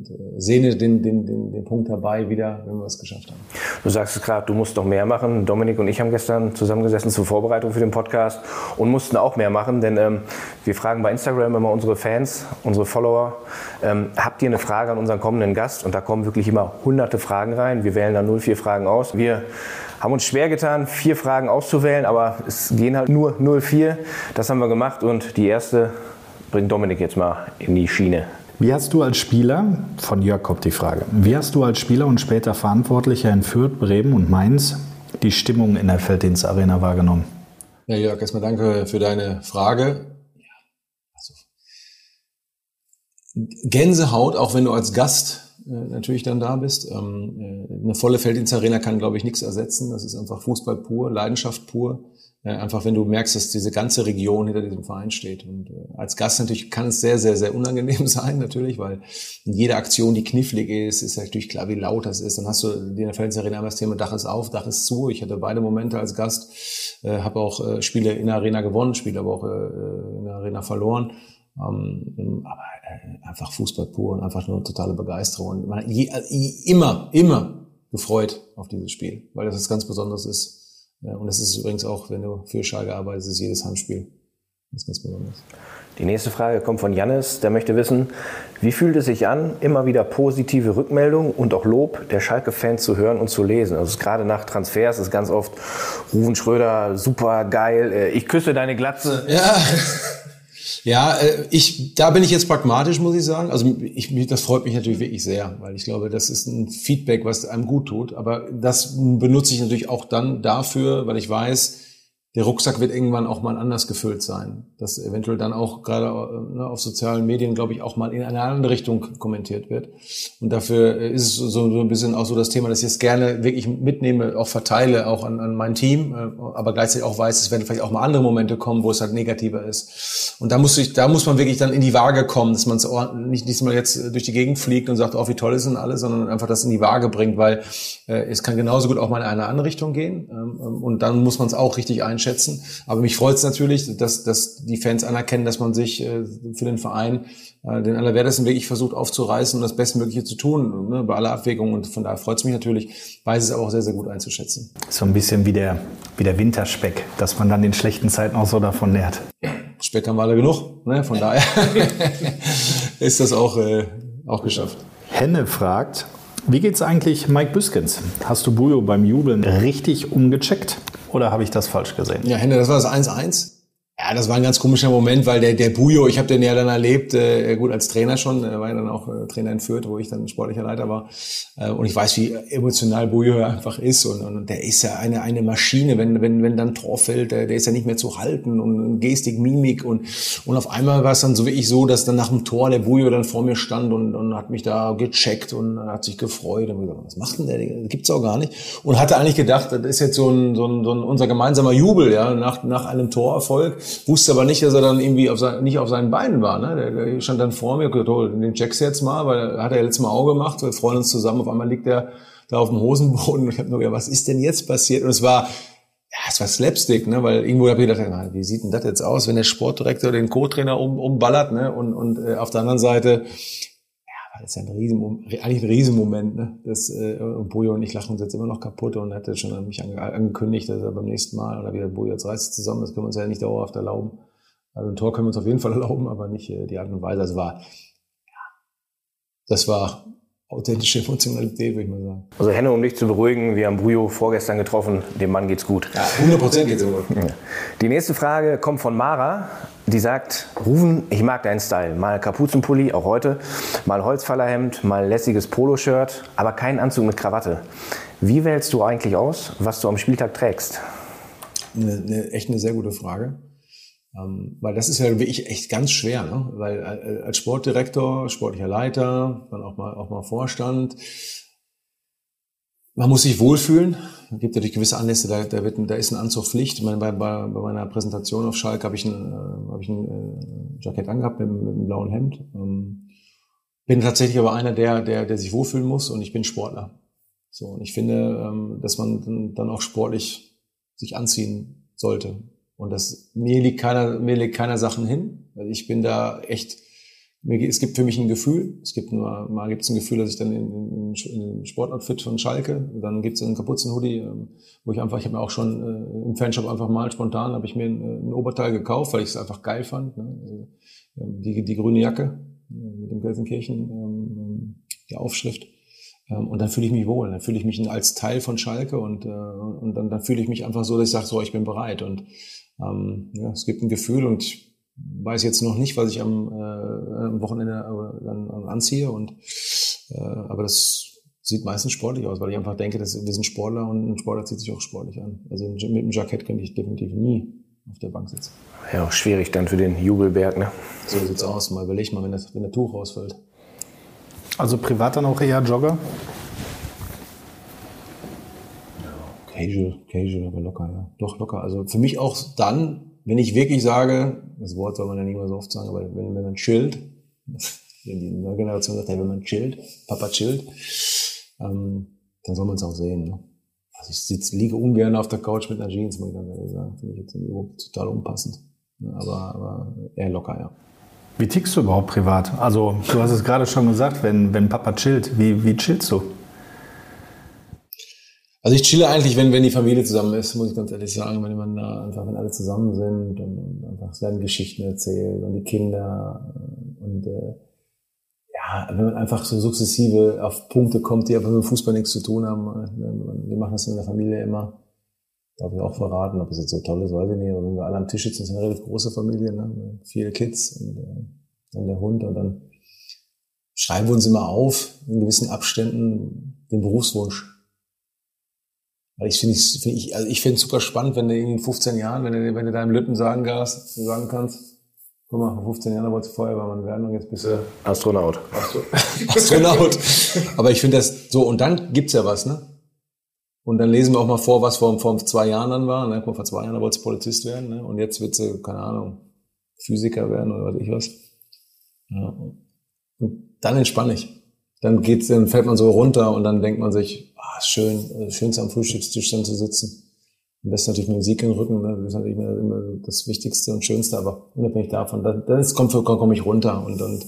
und, äh, sehne den, den, den, den Punkt dabei wieder, wenn wir es geschafft haben.
Du sagst es gerade, du musst noch mehr machen. Dominik und ich haben gestern zusammengesessen zur Vorbereitung für den Podcast und mussten auch mehr machen, denn ähm, wir fragen bei Instagram immer unsere Fans, unsere Follower, ähm, habt ihr eine Frage an unseren kommenden Gast? Und da kommen wirklich immer hunderte Fragen rein. Wir wählen dann 04 Fragen aus. Wir haben uns schwer getan, vier Fragen auszuwählen, aber es gehen halt nur 04. Das haben wir gemacht und die erste bringt Dominik jetzt mal in die Schiene.
Wie hast du als Spieler, von Jörg kommt die Frage, wie hast du als Spieler und später Verantwortlicher in Fürth, Bremen und Mainz die Stimmung in der Felddienst Arena wahrgenommen?
Ja, Jörg, erstmal danke für deine Frage. Also, Gänsehaut, auch wenn du als Gast äh, natürlich dann da bist. Ähm, äh, eine volle Felddienstarena kann, glaube ich, nichts ersetzen. Das ist einfach Fußball pur, Leidenschaft pur. Äh, einfach wenn du merkst, dass diese ganze Region hinter diesem Verein steht. Und als Gast natürlich kann es sehr, sehr, sehr unangenehm sein, natürlich, weil jede Aktion, die knifflig ist, ist natürlich klar, wie laut das ist. Dann hast du in der Felddienstarena immer das Thema Dach ist auf, Dach ist zu. Ich hatte beide Momente als Gast, äh, habe auch Spiele in der Arena gewonnen, Spiele aber auch in der Arena verloren. Ähm, aber äh, einfach Fußball pur und einfach nur totale Begeisterung. Und man, je, immer, immer gefreut auf dieses Spiel, weil das was ganz Besonderes ist. Und das ist übrigens auch, wenn du für Schalke arbeitest, ist jedes Heimspiel das ist ganz Besonderes.
Die nächste Frage kommt von Jannis, der möchte wissen, wie fühlt es sich an, immer wieder positive Rückmeldungen und auch Lob der Schalke-Fans zu hören und zu lesen? Also gerade nach Transfers ist ganz oft Ruven Schröder super geil, äh, ich küsse deine Glatze.
Ja. Ja, äh, ich, da bin ich jetzt pragmatisch, muss ich sagen. Also ich, das freut mich natürlich wirklich sehr, weil ich glaube, das ist ein Feedback, was einem gut tut. Aber das benutze ich natürlich auch dann dafür, weil ich weiß, der Rucksack wird irgendwann auch mal anders gefüllt sein. Das eventuell dann auch gerade äh, ne, auf sozialen Medien, glaube ich, auch mal in eine andere Richtung kommentiert wird. Und dafür ist es so, so ein bisschen auch so das Thema, dass ich es gerne wirklich mitnehme, auch verteile, auch an, an mein Team, äh, aber gleichzeitig auch weiß, es werden vielleicht auch mal andere Momente kommen, wo es halt negativer ist. Und da muss ich, da muss man wirklich dann in die Waage kommen, dass man es nicht, nicht mal jetzt durch die Gegend fliegt und sagt, oh, wie toll sind alle, sondern einfach das in die Waage bringt, weil äh, es kann genauso gut auch mal in eine andere Richtung gehen. Ähm, ähm und dann muss man es auch richtig einschätzen einschätzen. Aber mich freut es natürlich, dass, dass die Fans anerkennen, dass man sich äh, für den Verein äh, den Allerwertesten wirklich versucht aufzureißen und das Bestmögliche zu tun, ne, bei aller Abwägung. Und von daher freut es mich natürlich, weiß es aber auch sehr, sehr gut einzuschätzen.
So ein bisschen wie der, wie der Winterspeck, dass man dann in schlechten Zeiten auch so davon nährt.
Speck haben wir alle genug, ne? von daher ist das auch, äh, auch geschafft.
Henne fragt, wie geht's eigentlich Mike Büskens? Hast du Bujo beim Jubeln richtig umgecheckt? Oder habe ich das falsch gesehen?
Ja, Hände, das war das 1-1. Ja, das war ein ganz komischer Moment, weil der, der Bujo, ich habe den ja dann erlebt, äh, gut als Trainer schon, äh, war ja dann auch äh, Trainer in Fürth, wo ich dann sportlicher Leiter war. Äh, und ich weiß, wie emotional Bujo einfach ist. Und, und der ist ja eine, eine Maschine, wenn, wenn, wenn dann Tor fällt, der, der ist ja nicht mehr zu halten und Gestik, Mimik. Und, und auf einmal war es dann so wirklich so, dass dann nach dem Tor der Bujo dann vor mir stand und, und hat mich da gecheckt und hat sich gefreut. Und gesagt, was macht denn der? Das gibt's auch gar nicht. Und hatte eigentlich gedacht, das ist jetzt so ein, so ein, so ein unser gemeinsamer Jubel, ja, nach, nach einem Torerfolg wusste aber nicht, dass er dann irgendwie auf sein, nicht auf seinen Beinen war. Ne? Der, der stand dann vor mir, gesagt, oh, den checkst du jetzt mal, weil hat er letztes Mal Auge gemacht, wir freuen uns zusammen, auf einmal liegt er da auf dem Hosenboden und ich habe nur gedacht, was ist denn jetzt passiert? Und es war, ja, es war Slapstick, ne? weil irgendwo habe ich gedacht, na, wie sieht denn das jetzt aus, wenn der Sportdirektor den Co-Trainer um, umballert ne? und, und äh, auf der anderen Seite das ist ja ein riesen, eigentlich ein Riesenmoment, ne? Das, äh, und Bojo und ich lachen uns jetzt immer noch kaputt und hat jetzt schon an mich angekündigt, dass er beim nächsten Mal oder wieder Bojo jetzt reißt zusammen, das können wir uns ja nicht dauerhaft erlauben. Also ein Tor können wir uns auf jeden Fall erlauben, aber nicht äh, die Art und Weise. Also war, ja, das war authentische Emotionalität, würde ich mal sagen.
Also Henne, um dich zu beruhigen, wir haben Bujo vorgestern getroffen, dem Mann geht's gut.
Ja, 100 Prozent geht's gut.
Die nächste Frage kommt von Mara, die sagt, Rufen, ich mag deinen Style. Mal Kapuzenpulli, auch heute, mal Holzfallerhemd, mal lässiges Poloshirt, aber kein Anzug mit Krawatte. Wie wählst du eigentlich aus, was du am Spieltag trägst?
Eine, eine, echt eine sehr gute Frage. Ähm, weil das ist ja wirklich echt ganz schwer, ne? weil äh, als Sportdirektor, sportlicher Leiter, dann auch mal, auch mal Vorstand, man muss sich wohlfühlen. Gibt natürlich gewisse Anlässe, da, da, wird, da ist ein Anzug Pflicht. Bei, bei, bei meiner Präsentation auf Schalke habe ich ein, äh, hab ich ein äh, Jackett angehabt mit, mit einem blauen Hemd. Ähm, bin tatsächlich aber einer, der, der, der sich wohlfühlen muss und ich bin Sportler. So, und ich finde, ähm, dass man dann auch sportlich sich anziehen sollte. Und das, mir liegt keiner, mir liegt keiner Sachen hin. Also ich bin da echt, es gibt für mich ein Gefühl. Es gibt nur, mal gibt es ein Gefühl, dass ich dann in, in, in Sportoutfit von Schalke, dann gibt es einen Kapuzenhoodie, ähm, wo ich einfach, ich habe mir auch schon äh, im Fanshop einfach mal spontan, habe ich mir ein, ein Oberteil gekauft, weil ich es einfach geil fand. Ne? Also, ähm, die, die grüne Jacke äh, mit dem Gelsenkirchen, ähm, die Aufschrift. Ähm, und dann fühle ich mich wohl, dann fühle ich mich als Teil von Schalke und, äh, und dann, dann fühle ich mich einfach so, dass ich sage, so, ich bin bereit. Und ähm, ja, es gibt ein Gefühl und weiß jetzt noch nicht, was ich am, äh, am Wochenende äh, dann anziehe. Und, äh, aber das sieht meistens sportlich aus, weil ich einfach denke, dass wir sind Sportler und ein Sportler zieht sich auch sportlich an. Also mit einem Jackett könnte ich definitiv nie auf der Bank sitzen.
Ja, schwierig dann für den Jubelberg, ne?
So sieht's aus. Mal überleg mal, wenn, das, wenn der Tuch rausfällt.
Also privat dann auch eher Jogger?
Casual, casual, aber locker, ja. Doch locker. Also für mich auch dann, wenn ich wirklich sage, das Wort soll man ja nicht mehr so oft sagen, aber wenn, wenn man chillt, wenn die neue Generation sagt, hey, wenn man chillt, Papa chillt, ähm, dann soll man es auch sehen. Ne? Also ich sitze, liege ungern auf der Couch mit einer Jeans, muss ich ganz ehrlich sagen. Finde ich jetzt total unpassend. Aber, aber eher locker, ja.
Wie tickst du überhaupt privat? Also, du hast es gerade schon gesagt, wenn, wenn Papa chillt, wie, wie chillst du?
Also ich chille eigentlich, wenn, wenn die Familie zusammen ist, muss ich ganz ehrlich sagen, wenn man da einfach, wenn alle zusammen sind und, einfach es werden Geschichten erzählt und die Kinder und äh, ja, wenn man einfach so sukzessive auf Punkte kommt, die aber mit Fußball nichts zu tun haben. Äh, wir machen das in der Familie immer. Darf ich auch verraten, ob es jetzt so toll ist, weiß ich nicht. Aber wenn wir alle am Tisch sitzen, ist eine relativ große Familie, ne? viele Kids und äh, dann der Hund und dann schreiben wir uns immer auf, in gewissen Abständen, den Berufswunsch ich finde find ich, also ich finde es super spannend, wenn du in 15 Jahren, wenn du, wenn du deinem Lütten sagen, kannst, sagen kannst, guck mal, vor 15 Jahren wolltest du Feuerwehrmann werden und jetzt bist du
Astronaut.
Astro Astronaut. Aber ich finde das so, und dann gibt's ja was, ne? Und dann lesen wir auch mal vor, was vor, vor zwei Jahren dann war. Ne? Vor zwei Jahren wolltest du Polizist werden, ne? Und jetzt willst du, keine Ahnung, Physiker werden oder was ich was. Ja. Und dann entspanne ich. Dann geht's, dann fällt man so runter und dann denkt man sich, ah, schön, äh, schönste am Frühstückstisch dann zu sitzen. Am besten natürlich Musik im Rücken, ne? das ist natürlich immer das Wichtigste und Schönste, aber unabhängig davon, dann, dann kommt, komme ich runter und, und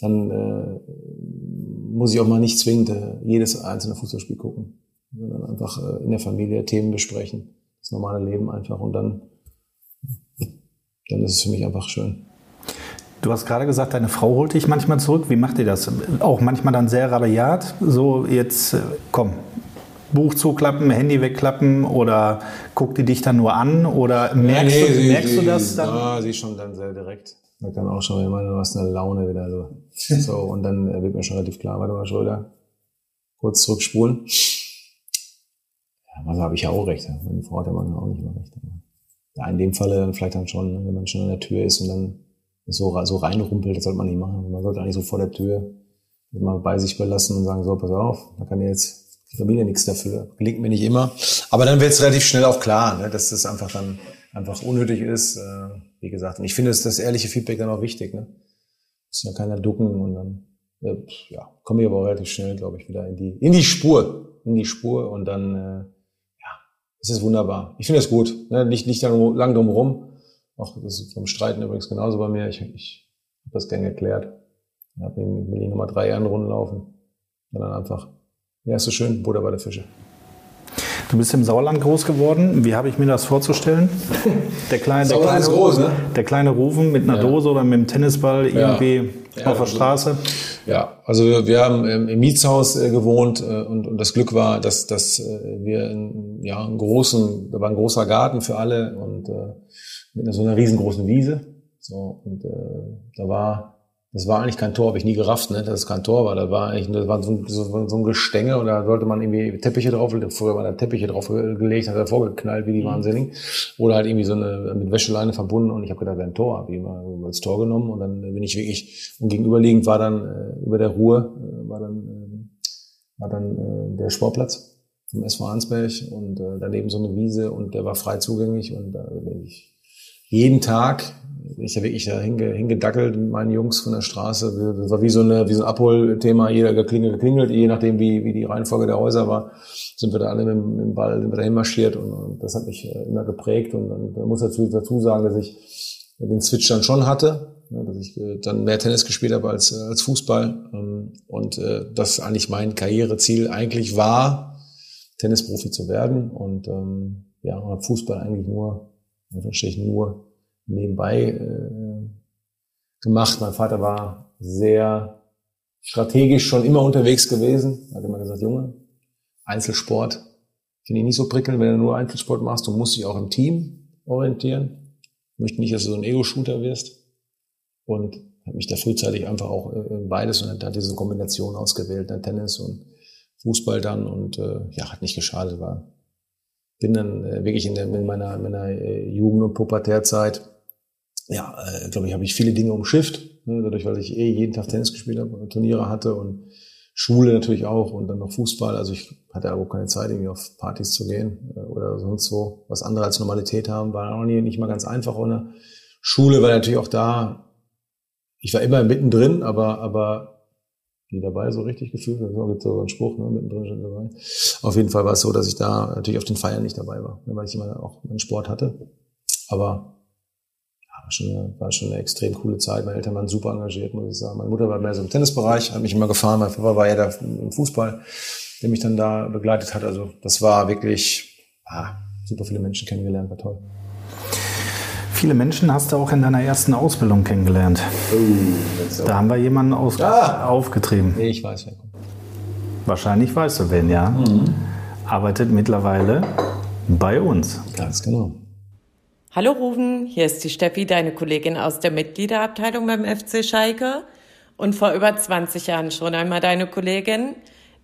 dann äh, muss ich auch mal nicht zwingend äh, jedes einzelne Fußballspiel gucken, sondern einfach äh, in der Familie Themen besprechen, das normale Leben einfach und dann, dann ist es für mich einfach schön.
Du hast gerade gesagt, deine Frau holt dich manchmal zurück. Wie macht ihr das? Auch manchmal dann sehr rabiat. So, jetzt äh, komm, Buch zuklappen, Handy wegklappen oder guckt die dich dann nur an oder merkst, nee, nee, du,
sie,
merkst
sie,
du das dann?
Ja, sie ist schon dann sehr direkt. Merkt dann auch schon, wenn man was eine Laune wieder so. so und dann wird mir schon relativ klar, warte mal, Schröder, kurz zurückspulen. Ja, manchmal habe ich ja auch recht. Meine Frau hat ja manchmal auch nicht immer recht. Ja, in dem Falle dann vielleicht dann schon, wenn man schon an der Tür ist und dann so, so reinrumpelt, das sollte man nicht machen. Man sollte eigentlich so vor der Tür mal bei sich belassen und sagen, so, pass auf, da kann jetzt die Familie nichts dafür. Gelingt mir nicht immer. Aber dann wird es relativ schnell auch klar, ne, dass das einfach dann einfach unnötig ist. Äh, wie gesagt, und ich finde, dass das ehrliche Feedback dann auch wichtig. Ne? Muss ja keiner ducken und dann äh, ja, komme ich aber auch relativ schnell, glaube ich, wieder in die in die Spur, in die Spur und dann äh, ja, es ist wunderbar. Ich finde das gut. Ne? Nicht nicht lang drum rum. Auch das ist vom Streiten übrigens genauso bei mir. Ich, ich habe das gerne erklärt. Ich habe in Berlin nochmal drei Ehrenrunden laufen. Und dann einfach ja, ist so schön, Butter bei der Fische.
Du bist im Sauerland groß geworden. Wie habe ich mir das vorzustellen? Der kleine, der kleine,
groß, ne?
der kleine Rufen mit einer ja. Dose oder mit einem Tennisball irgendwie ja. auf der Straße?
Ja, also wir, wir haben im Mietshaus äh, gewohnt äh, und, und das Glück war, dass, dass äh, wir in, ja, einen großen, da war ein großer Garten für alle und mit so einer riesengroßen Wiese. So, und äh, da war das war eigentlich kein Tor, habe ich nie gerafft, ne, dass es kein Tor war. Das war eigentlich das war so, ein, so, so ein Gestänge und da sollte man irgendwie Teppiche drauf, früher waren da Teppiche drauf gelegt, hat er vorgeknallt wie die mhm. Wahnsinnigen. Oder halt irgendwie so eine mit Wäscheleine verbunden und ich habe gedacht, wäre ein Tor, habe ich mal als Tor genommen und dann bin ich wirklich, und gegenüberliegend war dann äh, über der Ruhe, äh, war dann, äh, war dann äh, der Sportplatz vom SV Ansberg und äh, daneben so eine Wiese und der war frei zugänglich und da bin ich jeden Tag ich habe wirklich da hinge, hingedackelt mit meinen Jungs von der Straße. Das war wie so, eine, wie so ein Abholthema, jeder geklingelt, geklingelt, je nachdem, wie, wie die Reihenfolge der Häuser war, sind wir da alle mit, mit dem Ball sind wir dahin marschiert und, und das hat mich äh, immer geprägt. Und, und man muss dazu, dazu sagen, dass ich den Switch dann schon hatte, ne, dass ich äh, dann mehr Tennis gespielt habe als, als Fußball ähm, und äh, das eigentlich mein Karriereziel eigentlich war, Tennisprofi zu werden und ähm, ja, Fußball eigentlich nur, ich nur nebenbei äh, gemacht. Mein Vater war sehr strategisch schon immer unterwegs gewesen. Er hat immer gesagt, Junge, Einzelsport finde ich nicht so prickelnd, wenn du nur Einzelsport machst. Du musst dich auch im Team orientieren. Ich möchte nicht, dass du so ein Ego-Shooter wirst. Und habe mich da frühzeitig einfach auch äh, beides und hat diese Kombination ausgewählt, dann Tennis und Fußball dann und äh, ja, hat nicht geschadet, war bin dann äh, wirklich in, der, in meiner, in meiner äh, Jugend- und Pubertärzeit ja, äh, glaube ich, habe ich viele Dinge umschifft, ne, dadurch, weil ich eh jeden Tag Tennis gespielt habe, Turniere hatte und Schule natürlich auch und dann noch Fußball. Also ich hatte aber keine Zeit, irgendwie auf Partys zu gehen äh, oder sonst wo was andere als Normalität haben. War auch nie, nicht mal ganz einfach ohne Schule, war natürlich auch da. Ich war immer mittendrin, aber, aber nie dabei so richtig gefühlt. Das gibt so einen Spruch, ne, mittendrin schon dabei. Auf jeden Fall war es so, dass ich da natürlich auf den Feiern nicht dabei war, ne, weil ich immer auch einen Sport hatte. Aber war schon, eine, war schon eine extrem coole Zeit. Meine Eltern waren super engagiert, muss ich sagen. Meine Mutter war mehr so im Tennisbereich, hat mich immer gefahren. Mein Papa war ja da im Fußball, der mich dann da begleitet hat. Also das war wirklich ah, super viele Menschen kennengelernt, war toll.
Viele Menschen hast du auch in deiner ersten Ausbildung kennengelernt. Oh, da haben wir jemanden aus, ah. aufgetrieben.
Nee, ich weiß, wer kommt.
Wahrscheinlich weißt du wen, ja. Mhm. Arbeitet mittlerweile bei uns.
Ganz genau.
Hallo Rufen, hier ist die Steffi, deine Kollegin aus der Mitgliederabteilung beim FC Schalke und vor über 20 Jahren schon einmal deine Kollegin,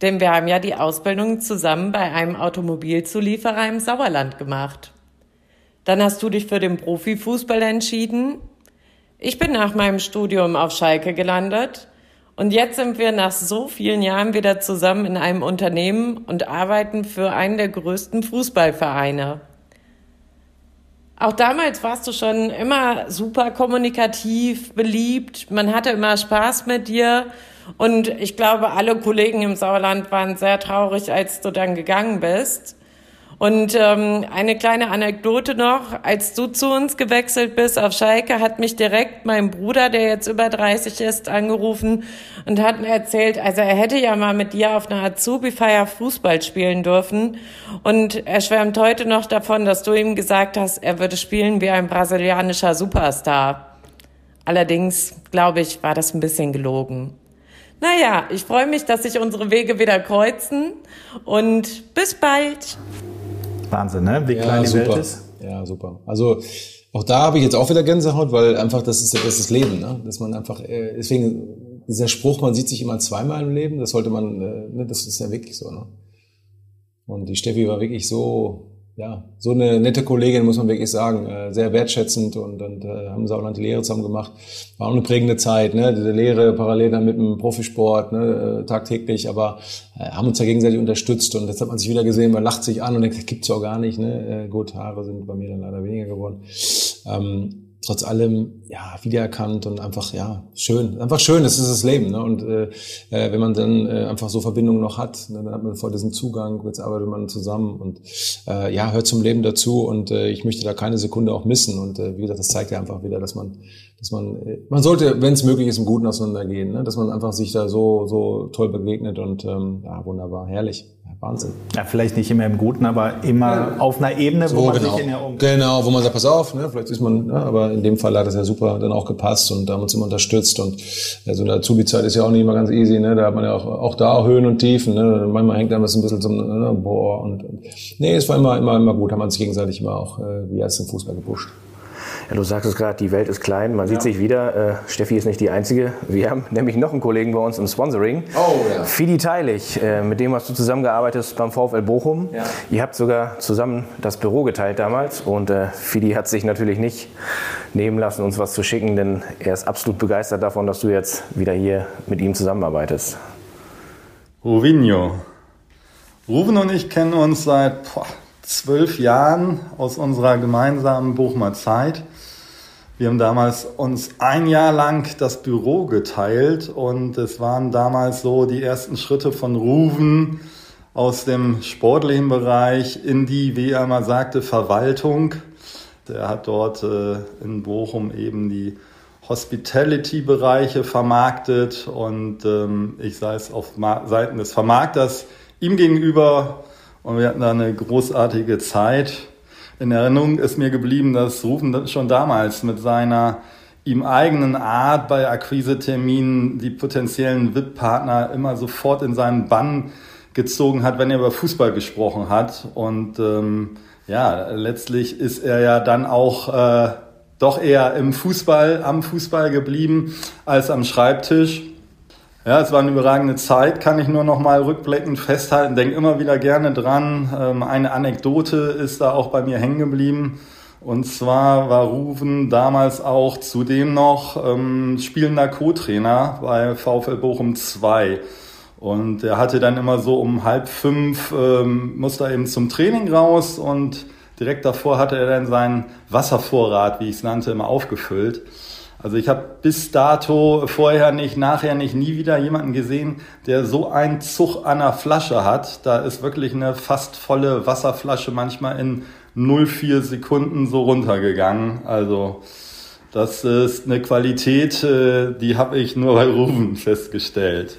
denn wir haben ja die Ausbildung zusammen bei einem Automobilzulieferer im Sauerland gemacht. Dann hast du dich für den Profifußball entschieden. Ich bin nach meinem Studium auf Schalke gelandet und jetzt sind wir nach so vielen Jahren wieder zusammen in einem Unternehmen und arbeiten für einen der größten Fußballvereine. Auch damals warst du schon immer super kommunikativ, beliebt. Man hatte immer Spaß mit dir. Und ich glaube, alle Kollegen im Sauerland waren sehr traurig, als du dann gegangen bist. Und ähm, eine kleine Anekdote noch, als du zu uns gewechselt bist auf Schalke, hat mich direkt mein Bruder, der jetzt über 30 ist, angerufen und hat erzählt, also er hätte ja mal mit dir auf einer Azubi-Feier Fußball spielen dürfen. Und er schwärmt heute noch davon, dass du ihm gesagt hast, er würde spielen wie ein brasilianischer Superstar. Allerdings, glaube ich, war das ein bisschen gelogen. Naja, ich freue mich, dass sich unsere Wege wieder kreuzen und bis bald.
Wahnsinn, ne? Wie klein ja, die
super.
Welt ist.
Ja, super. Also auch da habe ich jetzt auch wieder Gänsehaut, weil einfach das ist das, ist Leben, ne? dass man einfach äh, deswegen dieser Spruch, man sieht sich immer zweimal im Leben, das sollte man, äh, ne, das ist ja wirklich so. Ne? Und die Steffi war wirklich so ja, so eine nette Kollegin, muss man wirklich sagen, äh, sehr wertschätzend und, und äh, haben sie auch noch die Lehre zusammen gemacht. War auch eine prägende Zeit, ne? Diese Lehre parallel dann mit dem Profisport, ne? Äh, tagtäglich, aber äh, haben uns ja gegenseitig unterstützt und jetzt hat man sich wieder gesehen, man lacht sich an und denkt, gibt's auch gar nicht, ne? Äh, gut, Haare sind bei mir dann leider weniger geworden. Ähm, trotz allem ja wiedererkannt und einfach ja schön einfach schön das ist das Leben ne? und äh, äh, wenn man dann äh, einfach so Verbindungen noch hat ne, dann hat man vor diesem Zugang jetzt arbeitet man zusammen und äh, ja hört zum Leben dazu und äh, ich möchte da keine Sekunde auch missen und äh, wie gesagt das zeigt ja einfach wieder dass man dass man äh, man sollte wenn es möglich ist im Guten auseinandergehen ne? dass man einfach sich da so so toll begegnet und ähm, ja wunderbar herrlich Wahnsinn.
Ja, vielleicht nicht immer im Guten, aber immer ja. auf einer Ebene,
wo so, man genau. sich in der um Genau, wo man sagt, pass auf, ne, vielleicht ist man, ja, aber in dem Fall hat das ja super dann auch gepasst und da haben uns immer unterstützt und ja, so eine Azubi-Zeit ist ja auch nicht immer ganz easy, ne, da hat man ja auch, auch da Höhen und Tiefen, ne, manchmal hängt einem das ein bisschen zum, ne, boah und, und, nee, es war immer, immer, immer gut, haben wir uns gegenseitig immer auch, äh, wie heißt es im Fußball gepusht.
Du sagst es gerade, die Welt ist klein, man ja. sieht sich wieder. Äh, Steffi ist nicht die Einzige. Wir haben nämlich noch einen Kollegen bei uns im Sponsoring.
Oh, ja.
Fidi Teilig, äh, mit dem hast du zusammengearbeitet beim VfL Bochum. Ja. Ihr habt sogar zusammen das Büro geteilt damals und äh, Fidi hat sich natürlich nicht nehmen lassen, uns was zu schicken, denn er ist absolut begeistert davon, dass du jetzt wieder hier mit ihm zusammenarbeitest.
Ruvinho. Ruven und ich kennen uns seit boah, zwölf Jahren aus unserer gemeinsamen Bochumer Zeit. Wir haben damals uns ein Jahr lang das Büro geteilt und es waren damals so die ersten Schritte von Ruven aus dem sportlichen Bereich in die, wie er mal sagte, Verwaltung. Er hat dort äh, in Bochum eben die Hospitality-Bereiche vermarktet und ähm, ich es auf Seiten des Vermarkters ihm gegenüber und wir hatten da eine großartige Zeit in Erinnerung ist mir geblieben, dass Rufen schon damals mit seiner ihm eigenen Art bei Akquiseterminen die potenziellen VIP-Partner immer sofort in seinen Bann gezogen hat, wenn er über Fußball gesprochen hat. Und ähm, ja, letztlich ist er ja dann auch äh, doch eher im Fußball, am Fußball geblieben als am Schreibtisch. Ja, es war eine überragende Zeit, kann ich nur noch mal rückblickend festhalten. Denk immer wieder gerne dran. Ähm, eine Anekdote ist da auch bei mir hängen geblieben. Und zwar war Ruven damals auch zudem noch ähm, spielender Co-Trainer bei VfL Bochum 2. Und er hatte dann immer so um halb fünf, ähm, musste er eben zum Training raus und direkt davor hatte er dann seinen Wasservorrat, wie ich es nannte, immer aufgefüllt. Also ich habe bis dato vorher nicht, nachher nicht, nie wieder jemanden gesehen, der so einen Zug an der Flasche hat. Da ist wirklich eine fast volle Wasserflasche manchmal in 0,4 Sekunden so runtergegangen. Also das ist eine Qualität, äh, die habe ich nur bei Ruben festgestellt.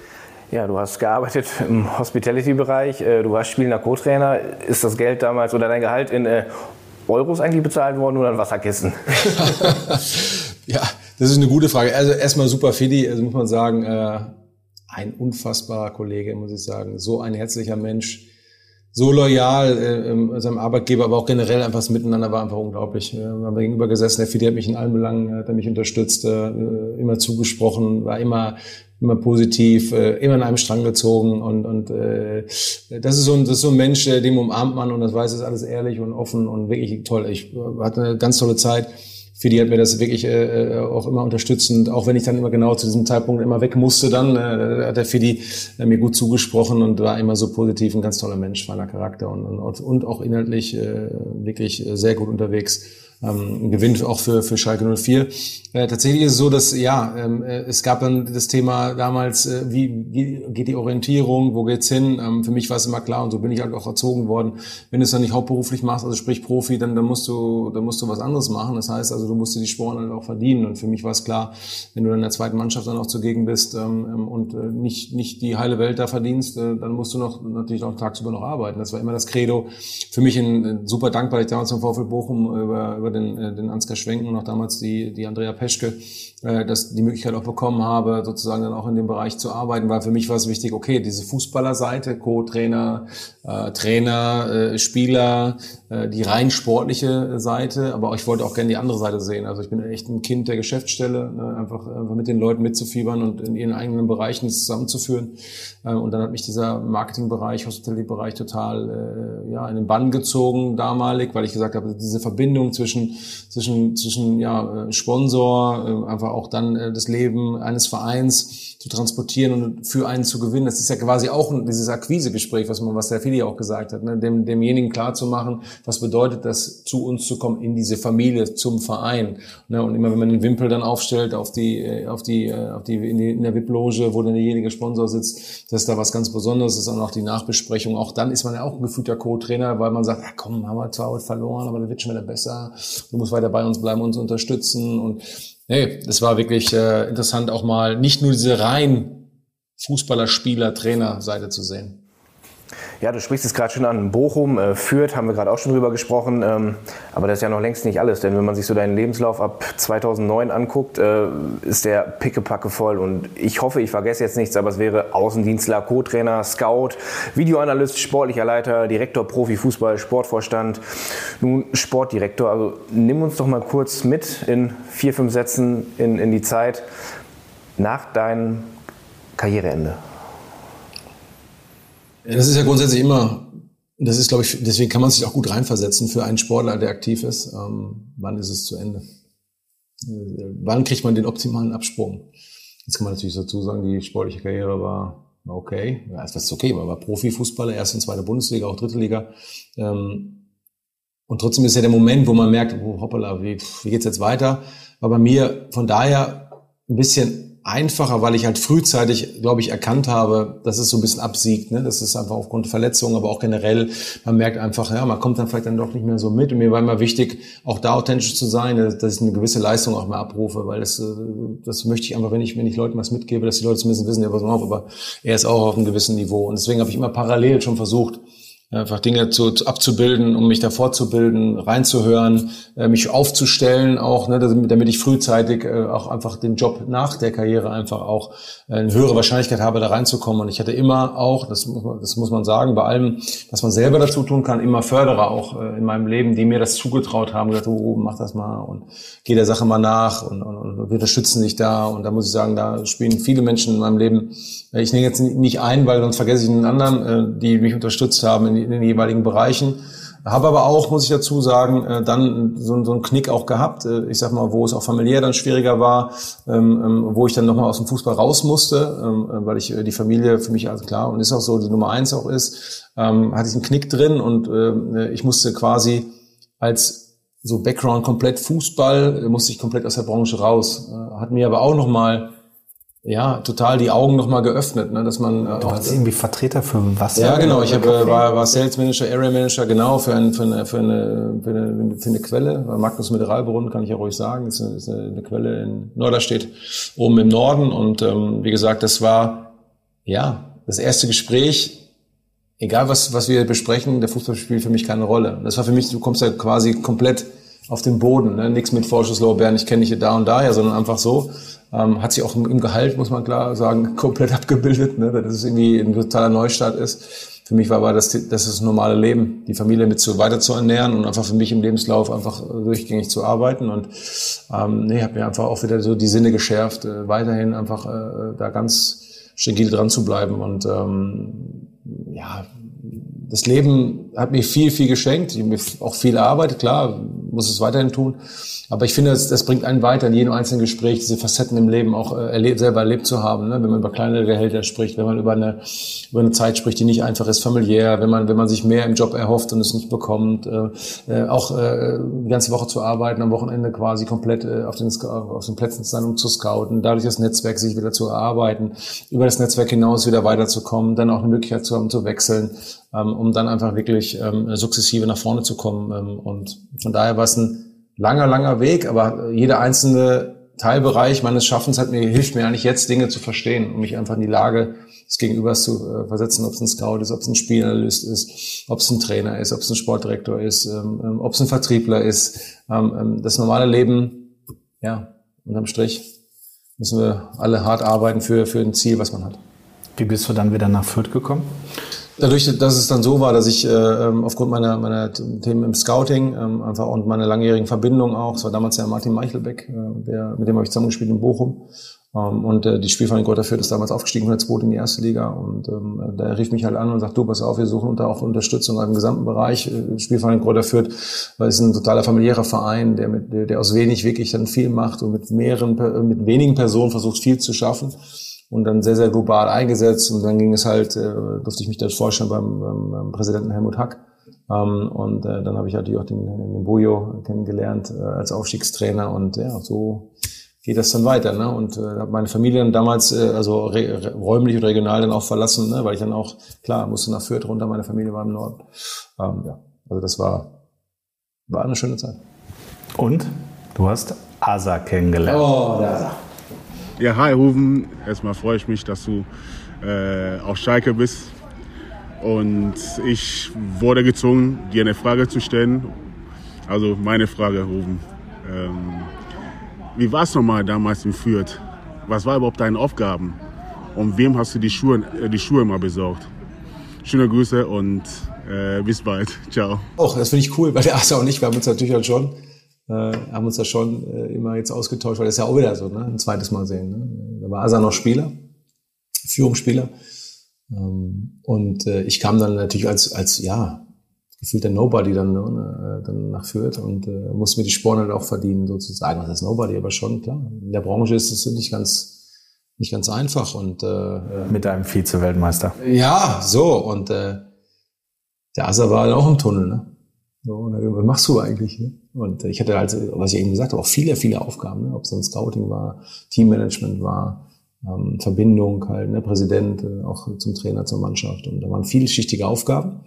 Ja, du hast gearbeitet im Hospitality-Bereich, äh, du warst spielender Co-Trainer. Ist das Geld damals oder dein Gehalt in äh, Euros eigentlich bezahlt worden oder in Wasserkissen?
ja, das ist eine gute Frage. Also erstmal super Fidi, also muss man sagen, äh, ein unfassbarer Kollege, muss ich sagen. So ein herzlicher Mensch, so loyal äh, seinem Arbeitgeber, aber auch generell einfach das Miteinander war einfach unglaublich. Wir haben gegenüber gesessen, der Fidi hat mich in allen Belangen, hat er mich unterstützt, äh, immer zugesprochen, war immer immer positiv, äh, immer in einem Strang gezogen und und äh, das ist so ein das ist so ein Mensch, äh, dem umarmt man und das weiß ist alles ehrlich und offen und wirklich toll. Ich hatte eine ganz tolle Zeit für die hat mir das wirklich äh, äh, auch immer unterstützend, auch wenn ich dann immer genau zu diesem Zeitpunkt immer weg musste, dann äh, hat der Fidi äh, mir gut zugesprochen und war immer so positiv, ein ganz toller Mensch, feiner Charakter und, und, und auch inhaltlich äh, wirklich äh, sehr gut unterwegs ähm, gewinnt auch für, für Schalke 04. Äh, tatsächlich ist es so, dass ja, ähm, äh, es gab dann das Thema damals, äh, wie geht die Orientierung, wo geht's hin? Ähm, für mich war es immer klar und so bin ich halt auch erzogen worden. Wenn du es dann nicht hauptberuflich machst, also sprich Profi, dann, dann musst du, dann musst du was anderes machen. Das heißt also, du musst dir die Sporen halt auch verdienen. Und für mich war es klar, wenn du dann in der zweiten Mannschaft dann auch zugegen bist ähm, ähm und äh, nicht, nicht die heile Welt da verdienst, äh, dann musst du noch natürlich auch tagsüber noch arbeiten. Das war immer das Credo. Für mich ein super dankbar, ich damals im VfL Bochum über über den, äh, den Ansgar Schwenken und auch damals die, die Andrea Peschke, äh, dass die Möglichkeit auch bekommen habe, sozusagen dann auch in dem Bereich zu arbeiten, weil für mich war es wichtig, okay, diese Fußballerseite, Co-Trainer, äh, Trainer, äh, Spieler, äh, die rein sportliche Seite, aber ich wollte auch gerne die andere Seite sehen. Also ich bin echt ein Kind der Geschäftsstelle, ne, einfach, einfach mit den Leuten mitzufiebern und in ihren eigenen Bereichen zusammenzuführen. Äh, und dann hat mich dieser Marketingbereich, Hospitality-Bereich total äh, ja, in den Bann gezogen damalig, weil ich gesagt habe, diese Verbindung zwischen, zwischen, zwischen ja, äh, Sponsor, äh, einfach auch dann äh, das Leben eines Vereins, zu transportieren und für einen zu gewinnen. Das ist ja quasi auch dieses Akquisegespräch, was man, was der Fili auch gesagt hat, ne? Dem, demjenigen klar zu machen, was bedeutet das, zu uns zu kommen, in diese Familie, zum Verein. Ne? Und immer wenn man den Wimpel dann aufstellt auf die, äh, auf die, äh, auf die, in, die, in der VIP-Loge, wo dann derjenige Sponsor sitzt, dass da was ganz Besonderes ist und auch die Nachbesprechung. Auch dann ist man ja auch ein gefühlter Co-Trainer, weil man sagt, ja, komm, haben wir zwar heute verloren, aber das wird schon wieder besser. Du musst weiter bei uns bleiben, uns unterstützen und Nee, das war wirklich äh, interessant, auch mal nicht nur diese rein Fußballer, Spieler, Trainer Seite zu sehen.
Ja, du sprichst es gerade schon an. Bochum, äh, Fürth, haben wir gerade auch schon drüber gesprochen. Ähm, aber das ist ja noch längst nicht alles. Denn wenn man sich so deinen Lebenslauf ab 2009 anguckt, äh, ist der pickepacke voll. Und ich hoffe, ich vergesse jetzt nichts, aber es wäre Außendienstler, Co-Trainer, Scout, Videoanalyst, sportlicher Leiter, Direktor, Profi, Fußball, Sportvorstand, nun Sportdirektor. Also nimm uns doch mal kurz mit in vier, fünf Sätzen in, in die Zeit nach deinem Karriereende.
Ja, das ist ja grundsätzlich immer, das ist, glaube ich, deswegen kann man sich auch gut reinversetzen für einen Sportler, der aktiv ist. Ähm, wann ist es zu Ende? Äh, wann kriegt man den optimalen Absprung? Jetzt kann man natürlich dazu sagen, die sportliche Karriere war, okay. Ja, das ist okay, man war Profifußballer, erste und zweite Bundesliga, auch dritte Liga. Ähm, und trotzdem ist ja der Moment, wo man merkt, oh, hoppala, wie, wie geht's jetzt weiter? War bei mir von daher ein bisschen einfacher, weil ich halt frühzeitig, glaube ich, erkannt habe, dass es so ein bisschen absiegt. Ne? Das ist einfach aufgrund Verletzungen, aber auch generell, man merkt einfach, ja, man kommt dann vielleicht dann doch nicht mehr so mit. Und mir war immer wichtig, auch da authentisch zu sein, dass ich eine gewisse Leistung auch mal abrufe, weil das, äh, das möchte ich einfach, wenn ich, wenn ich Leuten was mitgebe, dass die Leute zumindest wissen, ja, pass mal auf, aber er ist auch auf einem gewissen Niveau. Und deswegen habe ich immer parallel schon versucht, einfach Dinge zu, abzubilden, um mich da fortzubilden, reinzuhören, äh, mich aufzustellen auch, ne, damit ich frühzeitig äh, auch einfach den Job nach der Karriere einfach auch äh, eine höhere Wahrscheinlichkeit habe, da reinzukommen. Und ich hatte immer auch, das muss man, das muss man sagen, bei allem, was man selber dazu tun kann, immer Förderer auch äh, in meinem Leben, die mir das zugetraut haben, gesagt, oh, mach das mal und geh der Sache mal nach und, und, und wir unterstützen dich da. Und da muss ich sagen, da spielen viele Menschen in meinem Leben, ich nehme jetzt nicht ein, weil sonst vergesse ich einen anderen, äh, die mich unterstützt haben in, den jeweiligen Bereichen. Habe aber auch, muss ich dazu sagen, äh, dann so, einen Knick auch gehabt. Äh, ich sag mal, wo es auch familiär dann schwieriger war, ähm, ähm, wo ich dann nochmal aus dem Fußball raus musste, ähm, äh, weil ich die Familie für mich also klar und ist auch so die Nummer eins auch ist, hatte ich einen Knick drin und ich musste quasi als so Background komplett Fußball, musste ich komplett aus der Branche raus. Hat mir aber auch nochmal ja, total die Augen nochmal geöffnet, ne, dass man.
Äh, du hast irgendwie Vertreter für Wasser.
Ja, genau. Ich hab, äh, war, war Sales Manager, Area Manager, genau für, ein, für, eine, für, eine, für, eine, für eine Quelle. Magnus Mineralbrunnen kann ich ja ruhig sagen. Das ist eine, ist eine Quelle in Norderstedt, oben im Norden. Und ähm, wie gesagt, das war ja das erste Gespräch. Egal was was wir besprechen, der Fußball spielt für mich keine Rolle. Das war für mich, du kommst ja quasi komplett auf den Boden, ne? nichts mit Vorschusslorbeeren, ich kenne dich da und daher, sondern einfach so. Ähm, hat sich auch im, Gehalt, muss man klar sagen, komplett abgebildet, ne? dass es irgendwie ein totaler Neustart ist. Für mich war aber das, das ist das normale Leben, die Familie mit so weiter zu ernähren und einfach für mich im Lebenslauf einfach durchgängig zu arbeiten. Und ähm, nee, habe mir einfach auch wieder so die Sinne geschärft, äh, weiterhin einfach äh, da ganz stringent dran zu bleiben. Und ähm, ja, das Leben hat mir viel, viel geschenkt. Auch viel erarbeitet, klar, muss es weiterhin tun. Aber ich finde, das, das bringt einen weiter in jedem einzelnen Gespräch, diese Facetten im Leben auch äh, erlebt, selber erlebt zu haben. Ne? Wenn man über kleinere Gehälter spricht, wenn man über eine, über eine Zeit spricht, die nicht einfach ist, familiär, wenn man, wenn man sich mehr im Job erhofft und es nicht bekommt, äh, äh, auch äh, die ganze Woche zu arbeiten, am Wochenende quasi komplett äh, auf, den, auf den Plätzen zu sein, um zu scouten, dadurch das Netzwerk sich wieder zu erarbeiten, über das Netzwerk hinaus wieder weiterzukommen, dann auch eine Möglichkeit zu haben, zu wechseln, ähm, um dann einfach wirklich ähm, sukzessive nach vorne zu kommen. Ähm, und von daher war es ein langer, langer Weg, aber jede einzelne Teilbereich meines Schaffens hat mir, hilft mir eigentlich jetzt Dinge zu verstehen, um mich einfach in die Lage des Gegenübers zu äh, versetzen, ob es ein Scout ist, ob es ein Spielanalyst ist, ob es ein Trainer ist, ob es ein Sportdirektor ist, ähm, ähm, ob es ein Vertriebler ist. Ähm, ähm, das normale Leben, ja, unterm Strich müssen wir alle hart arbeiten für, für ein Ziel, was man hat.
Wie bist du dann wieder nach Fürth gekommen?
Dadurch, dass es dann so war, dass ich äh, ähm, aufgrund meiner, meiner Themen im Scouting ähm, einfach und meiner langjährigen Verbindung auch, es war damals ja Martin Meichelbeck, äh, der, mit dem habe ich zusammengespielt in Bochum. Ähm, und äh, die Spielverein Greuther Fürth ist damals aufgestiegen von der zweiten in die erste Liga. Und ähm, da rief mich halt an und sagt, du, pass auf, wir suchen unter auch Unterstützung im gesamten Bereich. Äh, Spielverein Greuther Fürth, weil es ist ein totaler familiärer Verein, der, mit, der aus wenig wirklich dann viel macht und mit mehreren, mit wenigen Personen versucht, viel zu schaffen und dann sehr, sehr global eingesetzt. Und dann ging es halt, äh, durfte ich mich dort vorstellen beim, beim, beim Präsidenten Helmut Hack. Ähm, und äh, dann habe ich natürlich auch den, den Bujo kennengelernt äh, als Aufstiegstrainer. Und ja, so geht das dann weiter. Ne? Und äh, habe meine Familie dann damals, äh, also räumlich und regional dann auch verlassen, ne? weil ich dann auch, klar, musste nach Fürth runter, meine Familie war im Norden. Ähm, ja, also das war, war eine schöne Zeit.
Und du hast Asa kennengelernt.
Oh, da.
Ja, hi Ruven. Erstmal freue ich mich, dass du äh, auf Schalke bist. Und ich wurde gezwungen, dir eine Frage zu stellen. Also meine Frage, Ruven. Ähm, wie war es nochmal damals in Fürth? Was war überhaupt deine Aufgaben? Und wem hast du die Schuhe, äh, die Schuhe mal besorgt? Schöne Grüße und äh, bis bald. Ciao.
Och, das finde ich cool, weil der Asa und ich, wir haben uns natürlich auch schon äh, haben uns da schon äh, immer jetzt ausgetauscht, weil das ist ja auch wieder so, ne? ein zweites Mal sehen. Ne? Da war Asa noch Spieler, Führungsspieler. Ähm, und äh, ich kam dann natürlich als, als ja, gefühlter Nobody dann, ne, äh, dann nach Fürth und äh, musste mir die Sporen halt auch verdienen, sozusagen. Was heißt Nobody? Aber schon, klar. In der Branche ist es nicht ganz nicht ganz einfach und äh, äh
mit einem Vize-Weltmeister.
Ja, so und äh, der Asa war dann auch im Tunnel, ne? So, und dann, was machst du eigentlich? Ne? Und ich hatte halt, was ich eben gesagt habe, auch viele, viele Aufgaben, ne? ob es dann Scouting war, Teammanagement war, ähm, Verbindung halt, ne? Präsident, äh, auch zum Trainer, zur Mannschaft. Und da waren vielschichtige Aufgaben.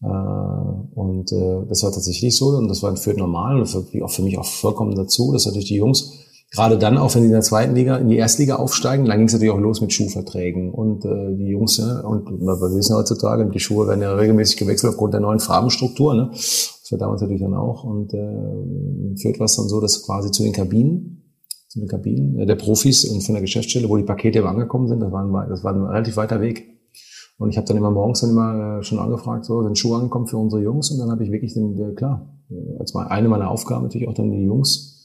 Äh, und äh, das war tatsächlich so und das war für normal und war auch für mich auch vollkommen dazu, dass natürlich die Jungs gerade dann, auch wenn sie in der zweiten Liga, in die Erstliga aufsteigen, dann ging es natürlich auch los mit Schuhverträgen. Und äh, die Jungs, ja, und wir wissen heutzutage, die Schuhe werden ja regelmäßig gewechselt aufgrund der neuen Farbenstruktur. Ne? Das war damals natürlich dann auch. Und äh, führt was dann so, dass quasi zu den Kabinen, zu den Kabinen äh, der Profis und von der Geschäftsstelle, wo die Pakete immer angekommen sind, das war ein, das war ein relativ weiter Weg. Und ich habe dann immer morgens dann immer äh, schon angefragt, so sind Schuhe angekommen für unsere Jungs. Und dann habe ich wirklich den, äh, klar, als eine meiner Aufgaben natürlich auch dann die Jungs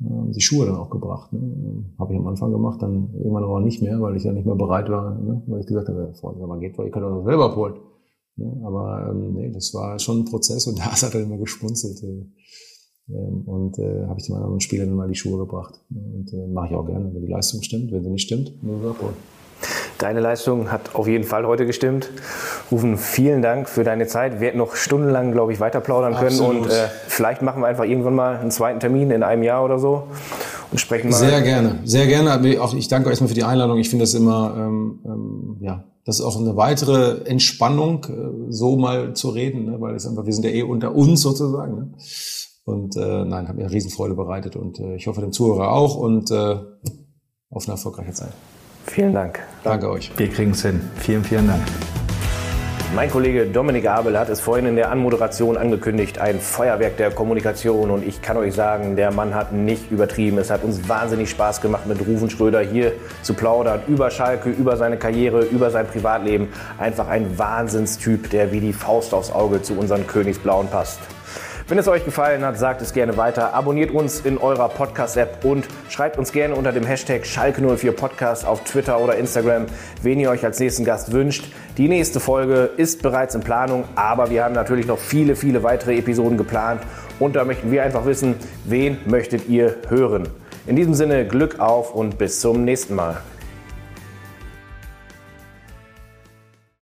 ähm, die Schuhe dann auch gebracht. Ne? Habe ich am Anfang gemacht, dann irgendwann aber nicht mehr, weil ich ja nicht mehr bereit war, ne? weil ich gesagt habe, Freunde, aber geht, ihr könnt auch selber abholen. Ne? Aber ähm, nee, das war schon ein Prozess und da hat er immer gespunzelt. Äh, ähm, und äh, habe ich den anderen Spielern dann mal die Schuhe gebracht. Ne? Und äh, mache ich auch gerne, wenn die Leistung stimmt. Wenn sie nicht stimmt, nur abholen.
Deine Leistung hat auf jeden Fall heute gestimmt. Rufen, vielen Dank für deine Zeit. Wir hätten noch stundenlang, glaube ich, weiter plaudern können. Absolut. Und äh, vielleicht machen wir einfach irgendwann mal einen zweiten Termin in einem Jahr oder so und sprechen mal.
Sehr gerne, sehr gerne. Auch ich danke euch erstmal für die Einladung. Ich finde das immer, ähm, ähm, ja, das ist auch eine weitere Entspannung, äh, so mal zu reden, ne? weil es einfach, wir sind ja eh unter uns sozusagen. Ne? Und äh, nein, hat mir eine Riesenfreude bereitet und äh, ich hoffe dem Zuhörer auch und äh, auf eine erfolgreiche Zeit.
Vielen Dank.
Danke euch.
Wir kriegen es hin. Vielen, vielen Dank.
Mein Kollege Dominik Abel hat es vorhin in der Anmoderation angekündigt, ein Feuerwerk der Kommunikation. Und ich kann euch sagen, der Mann hat nicht übertrieben. Es hat uns wahnsinnig Spaß gemacht, mit Rufen Schröder hier zu plaudern über Schalke, über seine Karriere, über sein Privatleben. Einfach ein Wahnsinnstyp, der wie die Faust aufs Auge zu unseren Königsblauen passt. Wenn es euch gefallen hat, sagt es gerne weiter. Abonniert uns in eurer Podcast-App und schreibt uns gerne unter dem Hashtag Schalke04 Podcast auf Twitter oder Instagram, wen ihr euch als nächsten Gast wünscht. Die nächste Folge ist bereits in Planung, aber wir haben natürlich noch viele, viele weitere Episoden geplant und da möchten wir einfach wissen, wen möchtet ihr hören. In diesem Sinne Glück auf und bis zum nächsten Mal.